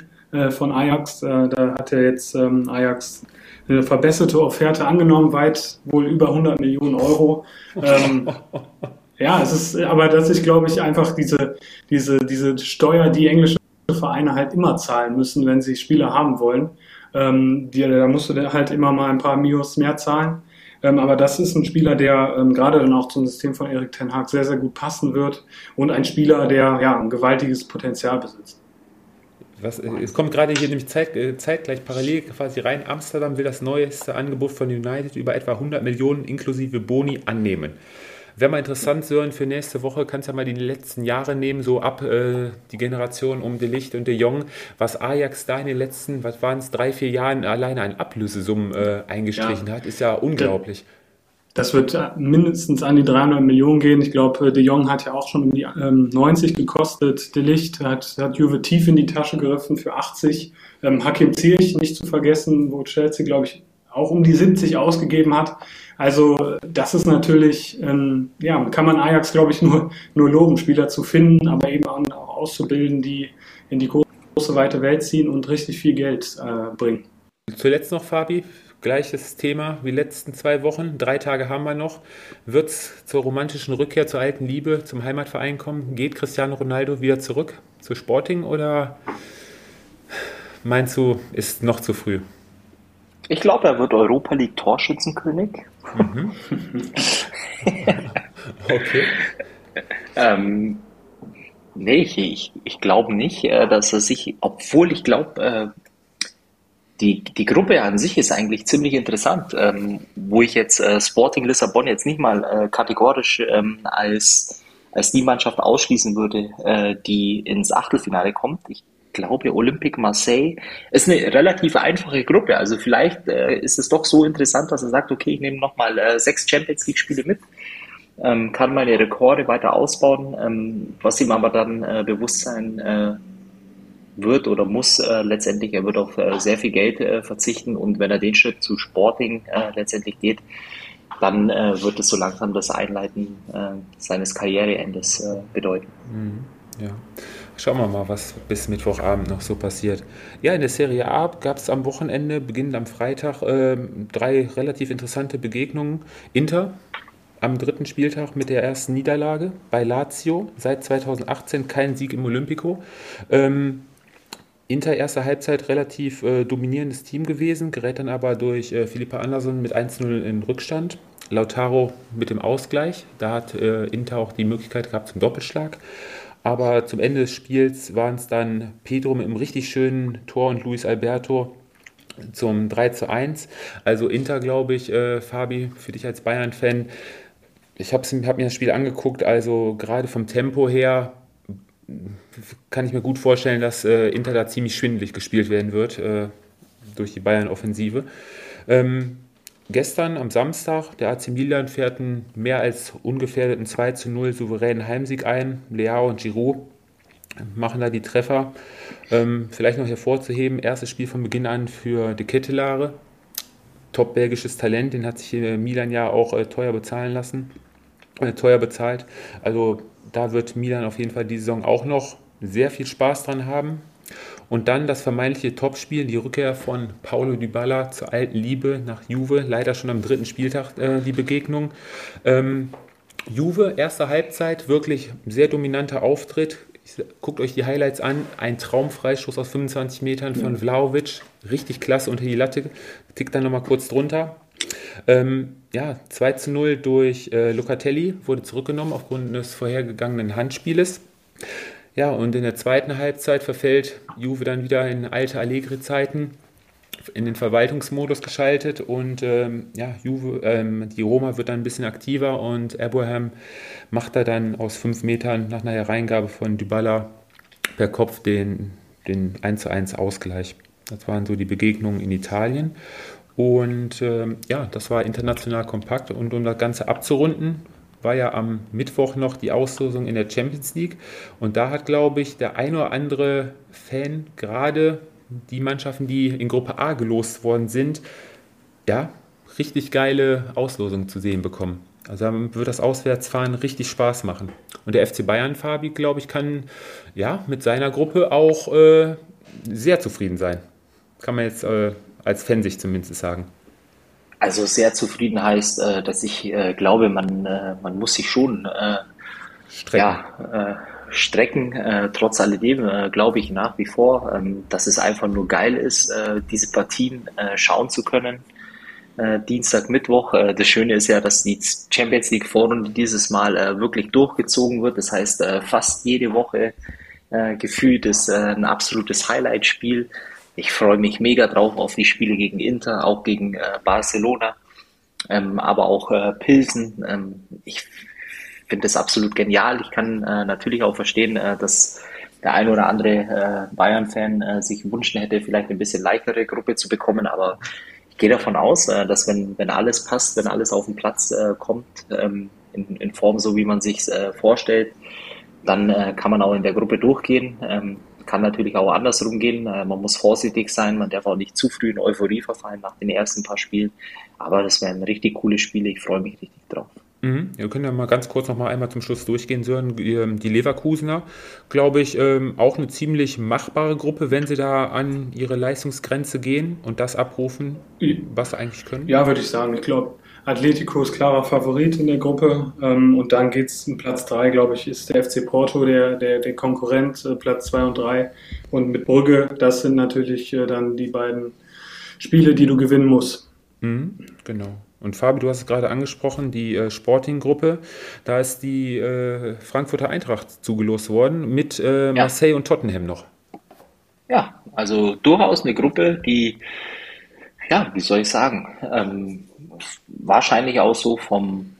von Ajax. da hat er jetzt ähm, Ajax eine verbesserte Offerte angenommen, weit wohl über 100 Millionen Euro. Ähm, [LAUGHS] Ja, es ist, aber das ist, glaube ich, einfach diese, diese, diese Steuer, die englische Vereine halt immer zahlen müssen, wenn sie Spieler haben wollen. Ähm, die, da musst du halt immer mal ein paar Mios mehr zahlen. Ähm, aber das ist ein Spieler, der ähm, gerade dann auch zum System von Erik Ten Hag sehr, sehr gut passen wird und ein Spieler, der ja ein gewaltiges Potenzial besitzt. Was, äh, es kommt gerade hier nämlich zeit, äh, zeitgleich parallel quasi rein. Amsterdam will das neueste Angebot von United über etwa 100 Millionen inklusive Boni annehmen. Wäre mal interessant, Sören, für nächste Woche kannst du ja mal die letzten Jahre nehmen, so ab äh, die Generation um De Licht und De Jong, was Ajax da in den letzten, was waren es, drei, vier Jahren alleine an Ablösesummen äh, eingestrichen ja. hat, ist ja unglaublich. Das wird äh, mindestens an die 300 Millionen gehen. Ich glaube, äh, De Jong hat ja auch schon um die ähm, 90 gekostet. De Licht hat, hat Juve tief in die Tasche gegriffen für 80. Ähm, Hakim Ziyech nicht zu vergessen, wo Chelsea, glaube ich, auch um die 70 ausgegeben hat. Also das ist natürlich, ähm, ja, kann man Ajax, glaube ich, [LAUGHS] nur, nur loben, Spieler zu finden, aber eben auch auszubilden, die in die große, weite Welt ziehen und richtig viel Geld äh, bringen. Zuletzt noch, Fabi, gleiches Thema wie letzten zwei Wochen. Drei Tage haben wir noch. Wird es zur romantischen Rückkehr zur alten Liebe, zum Heimatverein kommen? Geht Cristiano Ronaldo wieder zurück zu Sporting oder meinst du, ist noch zu früh? Ich glaube, er wird Europa League Torschützenkönig. Mhm. [LAUGHS] okay. ähm, nee, ich, ich, ich glaube nicht, äh, dass er sich, obwohl ich glaube, äh, die, die Gruppe an sich ist eigentlich ziemlich interessant, ähm, wo ich jetzt äh, Sporting Lissabon jetzt nicht mal äh, kategorisch ähm, als, als die Mannschaft ausschließen würde, äh, die ins Achtelfinale kommt. Ich glaube, Olympique Marseille ist eine relativ einfache Gruppe. Also vielleicht äh, ist es doch so interessant, dass er sagt, okay, ich nehme nochmal äh, sechs Champions League-Spiele mit, ähm, kann meine Rekorde weiter ausbauen, ähm, was ihm aber dann äh, bewusst sein äh, wird oder muss äh, letztendlich, er wird auf äh, sehr viel Geld verzichten und wenn er den Schritt zu Sporting letztendlich geht, dann wird es so langsam das Einleiten seines Karriereendes bedeuten. Mhm. Ja. Schauen wir mal, was bis Mittwochabend noch so passiert. Ja, in der Serie A gab es am Wochenende, beginnend am Freitag, äh, drei relativ interessante Begegnungen. Inter am dritten Spieltag mit der ersten Niederlage bei Lazio. Seit 2018 kein Sieg im Olympico. Ähm, Inter erste Halbzeit relativ äh, dominierendes Team gewesen, gerät dann aber durch äh, Philippa Anderson mit 1-0 in Rückstand. Lautaro mit dem Ausgleich. Da hat äh, Inter auch die Möglichkeit gehabt zum Doppelschlag. Aber zum Ende des Spiels waren es dann Pedro mit einem richtig schönen Tor und Luis Alberto zum 3 zu 1. Also Inter, glaube ich, äh, Fabi, für dich als Bayern-Fan. Ich habe hab mir das Spiel angeguckt, also gerade vom Tempo her kann ich mir gut vorstellen, dass äh, Inter da ziemlich schwindelig gespielt werden wird äh, durch die Bayern-Offensive. Ähm, gestern am Samstag, der AC Milan fährt einen mehr als ungefährdeten 2 zu 0 souveränen Heimsieg ein. Leao und Giroud machen da die Treffer. Ähm, vielleicht noch hervorzuheben, erstes Spiel von Beginn an für De Kettelare. Top belgisches Talent, den hat sich Milan ja auch äh, teuer bezahlen lassen. Äh, teuer bezahlt. Also da wird Milan auf jeden Fall die Saison auch noch sehr viel Spaß dran haben. Und dann das vermeintliche Topspiel, die Rückkehr von Paulo Dybala zur alten Liebe nach Juve, leider schon am dritten Spieltag äh, die Begegnung. Ähm, Juve, erste Halbzeit, wirklich sehr dominanter Auftritt. Guckt euch die Highlights an. Ein Traumfreistoß aus 25 Metern von Vlaovic. Richtig klasse unter die Latte. Tickt dann nochmal kurz drunter. Ähm, ja, 2 zu 0 durch äh, Locatelli wurde zurückgenommen aufgrund des vorhergegangenen Handspieles. Ja, und in der zweiten Halbzeit verfällt Juve dann wieder in alte Allegri-Zeiten, in den Verwaltungsmodus geschaltet und ähm, ja, Juve, ähm, die Roma wird dann ein bisschen aktiver und Abraham macht da dann aus fünf Metern nach einer Hereingabe von Dybala per Kopf den, den 1 zu 1 Ausgleich. Das waren so die Begegnungen in Italien. Und ähm, ja, das war international kompakt. Und um das Ganze abzurunden, war ja am Mittwoch noch die Auslosung in der Champions League. Und da hat, glaube ich, der ein oder andere Fan gerade die Mannschaften, die in Gruppe A gelost worden sind, ja, richtig geile Auslosungen zu sehen bekommen. Also dann wird das Auswärtsfahren richtig Spaß machen. Und der FC Bayern, Fabi, glaube ich, kann ja mit seiner Gruppe auch äh, sehr zufrieden sein. Kann man jetzt äh, als Fan sich zumindest sagen. Also sehr zufrieden heißt, äh, dass ich äh, glaube, man, äh, man muss sich schon strecken. Ja, strecken. trotz alledem glaube ich nach wie vor, ähm, dass es einfach nur geil ist, diese Partien schauen zu können. Dienstag, Mittwoch. das Schöne ist ja, dass die Champions League Vorrunde dieses Mal wirklich durchgezogen wird. Das heißt, fast jede Woche gefühlt ist ein absolutes Highlight-Spiel. Ich freue mich mega drauf auf die Spiele gegen Inter, auch gegen äh, Barcelona, ähm, aber auch äh, Pilsen. Ähm, ich finde das absolut genial. Ich kann äh, natürlich auch verstehen, äh, dass der ein oder andere äh, Bayern-Fan äh, sich wünschen hätte, vielleicht ein bisschen leichtere Gruppe zu bekommen, aber ich gehe davon aus, dass wenn, wenn alles passt, wenn alles auf den Platz kommt, ähm, in, in Form so, wie man sich vorstellt, dann kann man auch in der Gruppe durchgehen. Ähm, kann natürlich auch andersrum gehen. Äh, man muss vorsichtig sein, man darf auch nicht zu früh in Euphorie verfallen nach den ersten paar Spielen. Aber das wären richtig coole Spiele, ich freue mich richtig drauf. Mhm. Wir können ja mal ganz kurz noch mal einmal zum Schluss durchgehen, Sören. Ähm, die Leverkusener, glaube ich, ähm, auch eine ziemlich machbare Gruppe, wenn sie da an ihre Leistungsgrenze gehen und das abrufen, was sie eigentlich können. Ja, würde ich sagen. Ich glaube, Atletico ist klarer Favorit in der Gruppe. Ähm, und dann geht es in Platz 3, glaube ich, ist der FC Porto der, der, der Konkurrent, äh, Platz 2 und 3. Und mit Brügge, das sind natürlich äh, dann die beiden Spiele, die du gewinnen musst. Mhm, genau. Und Fabi, du hast es gerade angesprochen, die äh, Sporting-Gruppe. Da ist die äh, Frankfurter Eintracht zugelost worden mit äh, ja. Marseille und Tottenham noch. Ja, also durchaus eine Gruppe, die, ja, wie soll ich sagen, ähm, wahrscheinlich auch so vom,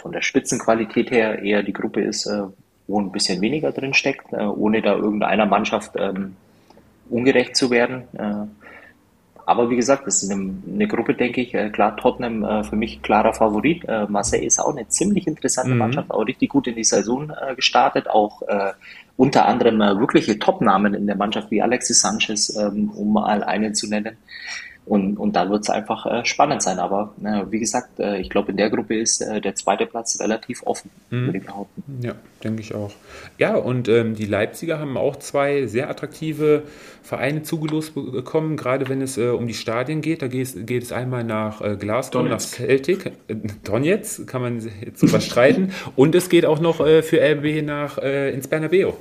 von der Spitzenqualität her eher die Gruppe ist, äh, wo ein bisschen weniger drin steckt, äh, ohne da irgendeiner Mannschaft ähm, ungerecht zu werden. Äh, aber wie gesagt, das ist eine, Gruppe, denke ich. Klar, Tottenham für mich klarer Favorit. Marseille ist auch eine ziemlich interessante mhm. Mannschaft, auch richtig gut in die Saison gestartet. Auch unter anderem wirkliche Top-Namen in der Mannschaft wie Alexis Sanchez, ähm, um mal einen zu nennen. Und, und dann wird es einfach äh, spannend sein. Aber äh, wie gesagt, äh, ich glaube, in der Gruppe ist äh, der zweite Platz relativ offen, mhm. würde ich behaupten. Ja, denke ich auch. Ja, und ähm, die Leipziger haben auch zwei sehr attraktive Vereine zugelost bekommen, gerade wenn es äh, um die Stadien geht. Da geht, geht es einmal nach äh, Glasgow, nach Celtic. Donetsk kann man jetzt überstreiten. [LAUGHS] und es geht auch noch für RB nach ins Bernabeu.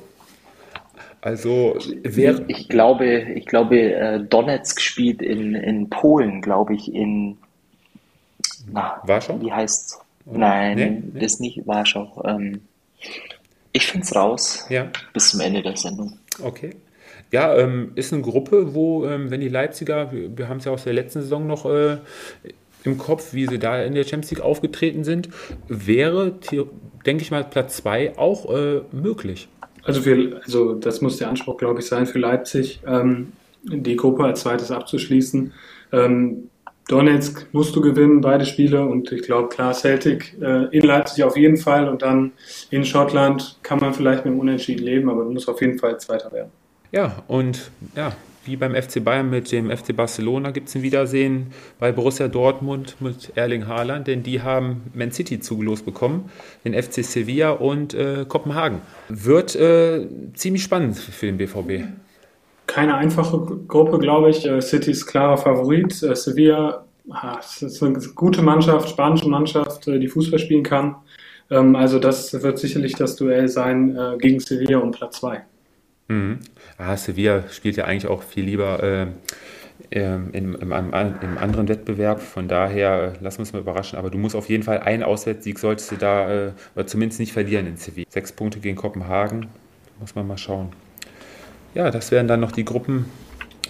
Also wer ich glaube, ich glaube, äh, Donetsk spielt in, in Polen, glaube ich, in na, Warschau? Wie heißt Nein, nee, nee. das ist nicht Warschau. Ähm, ich finde es raus ja. bis zum Ende der Sendung. Okay. Ja, ähm, ist eine Gruppe, wo, ähm, wenn die Leipziger, wir, wir haben es ja aus der letzten Saison noch äh, im Kopf, wie sie da in der Champions League aufgetreten sind, wäre, denke ich mal, Platz 2 auch äh, möglich. Also, für, also das muss der Anspruch, glaube ich, sein für Leipzig, ähm, die Gruppe als zweites abzuschließen. Ähm, Donetsk musst du gewinnen, beide Spiele. Und ich glaube, klar, Celtic äh, in Leipzig auf jeden Fall. Und dann in Schottland kann man vielleicht mit dem Unentschieden leben, aber du musst auf jeden Fall Zweiter werden. Ja, und ja, wie beim FC Bayern mit dem FC Barcelona gibt es ein Wiedersehen bei Borussia Dortmund mit Erling Haaland, denn die haben Man City zugelost bekommen, den FC Sevilla und äh, Kopenhagen. Wird äh, ziemlich spannend für den BVB. Keine einfache Gruppe, glaube ich. Äh, City ist klarer Favorit. Äh, Sevilla ist eine gute Mannschaft, spanische Mannschaft, äh, die Fußball spielen kann. Ähm, also das wird sicherlich das Duell sein gegen Sevilla um Platz 2. Mhm. Ah, Sevilla spielt ja eigentlich auch viel lieber äh, ähm, im, im, im, anderen Wettbewerb. Von daher äh, lassen wir uns mal überraschen. Aber du musst auf jeden Fall einen Auswärtssieg solltest du da äh, oder zumindest nicht verlieren in Sevilla. Sechs Punkte gegen Kopenhagen. Muss man mal schauen. Ja, das wären dann noch die Gruppen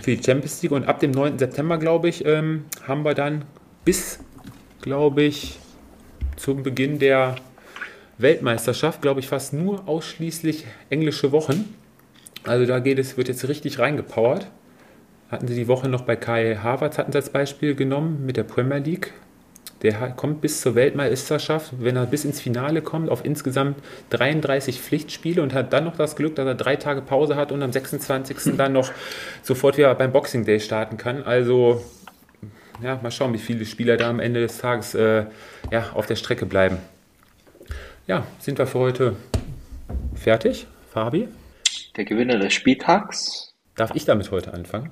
für die Champions League. Und ab dem 9. September, glaube ich, ähm, haben wir dann bis, glaube ich, zum Beginn der Weltmeisterschaft, glaube ich, fast nur ausschließlich englische Wochen. Also da geht es, wird jetzt richtig reingepowert. Hatten sie die Woche noch bei Kai Havertz hatten sie als Beispiel genommen mit der Premier League. Der kommt bis zur Weltmeisterschaft, wenn er bis ins Finale kommt, auf insgesamt 33 Pflichtspiele und hat dann noch das Glück, dass er drei Tage Pause hat und am 26. [LAUGHS] dann noch sofort wieder beim Boxing Day starten kann. Also, ja, mal schauen, wie viele Spieler da am Ende des Tages äh, ja, auf der Strecke bleiben. Ja, sind wir für heute fertig, Fabi? Der Gewinner des Spieltags. Darf ich damit heute anfangen?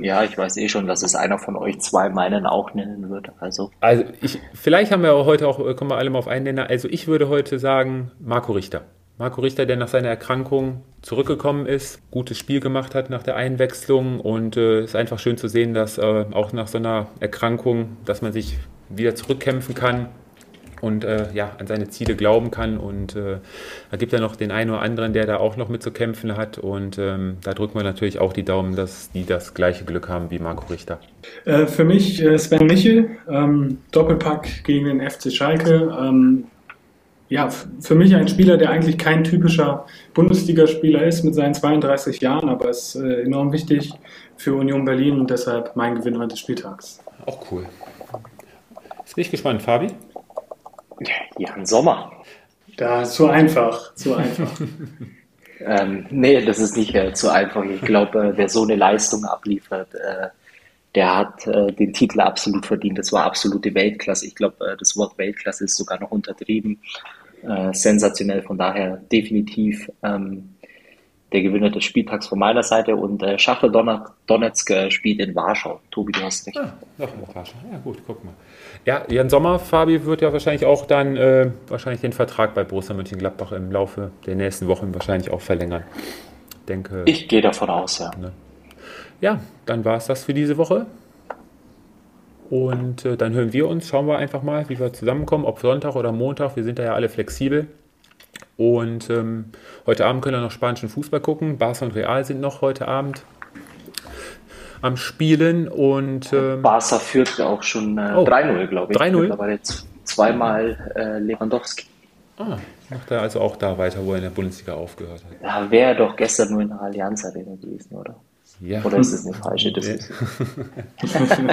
Ja, ich weiß eh schon, dass es einer von euch zwei meinen auch nennen wird. Also, also ich, vielleicht haben wir heute auch, kommen wir alle mal auf einen Nenner. Also ich würde heute sagen, Marco Richter. Marco Richter, der nach seiner Erkrankung zurückgekommen ist, gutes Spiel gemacht hat nach der Einwechslung und es äh, ist einfach schön zu sehen, dass äh, auch nach so einer Erkrankung, dass man sich wieder zurückkämpfen kann und äh, ja, an seine Ziele glauben kann. Und äh, da gibt ja noch den einen oder anderen, der da auch noch mit zu kämpfen hat. Und ähm, da drücken wir natürlich auch die Daumen, dass die das gleiche Glück haben wie Marco Richter. Äh, für mich äh, Sven Michel, ähm, Doppelpack gegen den FC Schalke. Ähm, ja, für mich ein Spieler, der eigentlich kein typischer Bundesligaspieler ist mit seinen 32 Jahren, aber ist äh, enorm wichtig für Union Berlin und deshalb mein Gewinner des Spieltags. Auch cool. Jetzt bin ich gespannt, Fabi. Jan Sommer. Da ist zu einfach, zu einfach. [LAUGHS] ähm, nee, das ist nicht äh, zu einfach. Ich glaube, äh, wer so eine Leistung abliefert, äh, der hat äh, den Titel absolut verdient. Das war absolute Weltklasse. Ich glaube, äh, das Wort Weltklasse ist sogar noch untertrieben. Äh, sensationell, von daher definitiv ähm, der Gewinner des Spieltags von meiner Seite und äh, Schachtel Donetsk äh, spielt in Warschau. Tobi, du hast recht. Ah, doch in Warschau. Ja, gut, guck mal. Ja, Jan Sommer, Fabi, wird ja wahrscheinlich auch dann äh, wahrscheinlich den Vertrag bei Borussia Mönchengladbach im Laufe der nächsten Wochen wahrscheinlich auch verlängern. Denke, ich gehe davon aus, ja. Ne? Ja, dann war es das für diese Woche. Und äh, dann hören wir uns, schauen wir einfach mal, wie wir zusammenkommen, ob Sonntag oder Montag. Wir sind da ja alle flexibel. Und ähm, heute Abend können wir noch spanischen Fußball gucken. Barca und Real sind noch heute Abend am Spielen. Und, ähm, Barca führt auch schon äh, oh, 3-0, glaube ich. 3-0? Aber jetzt zweimal äh, Lewandowski. Ah, macht er also auch da weiter, wo er in der Bundesliga aufgehört hat. Ja, wäre doch gestern nur in der Allianz Arena gewesen, oder? Ja. Oder ist es eine falsche Diskussion? [LAUGHS]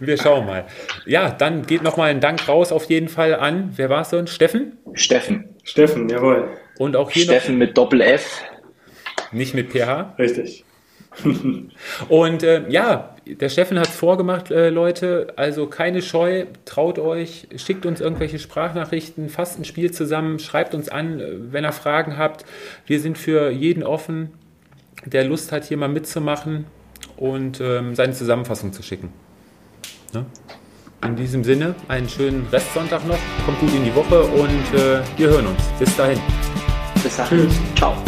Wir schauen mal. Ja, dann geht nochmal ein Dank raus auf jeden Fall an, wer war es sonst? Steffen? Steffen. Steffen, jawohl. Und auch hier Steffen noch, mit Doppel F. Nicht mit PH. Richtig. [LAUGHS] Und äh, ja, der Steffen hat es vorgemacht, äh, Leute. Also keine Scheu, traut euch, schickt uns irgendwelche Sprachnachrichten, fasst ein Spiel zusammen, schreibt uns an, äh, wenn ihr Fragen habt. Wir sind für jeden offen der Lust hat, hier mal mitzumachen und ähm, seine Zusammenfassung zu schicken. Ne? In diesem Sinne, einen schönen Restsonntag noch, kommt gut in die Woche und äh, wir hören uns. Bis dahin. Bis dahin. Tschüss. Ciao.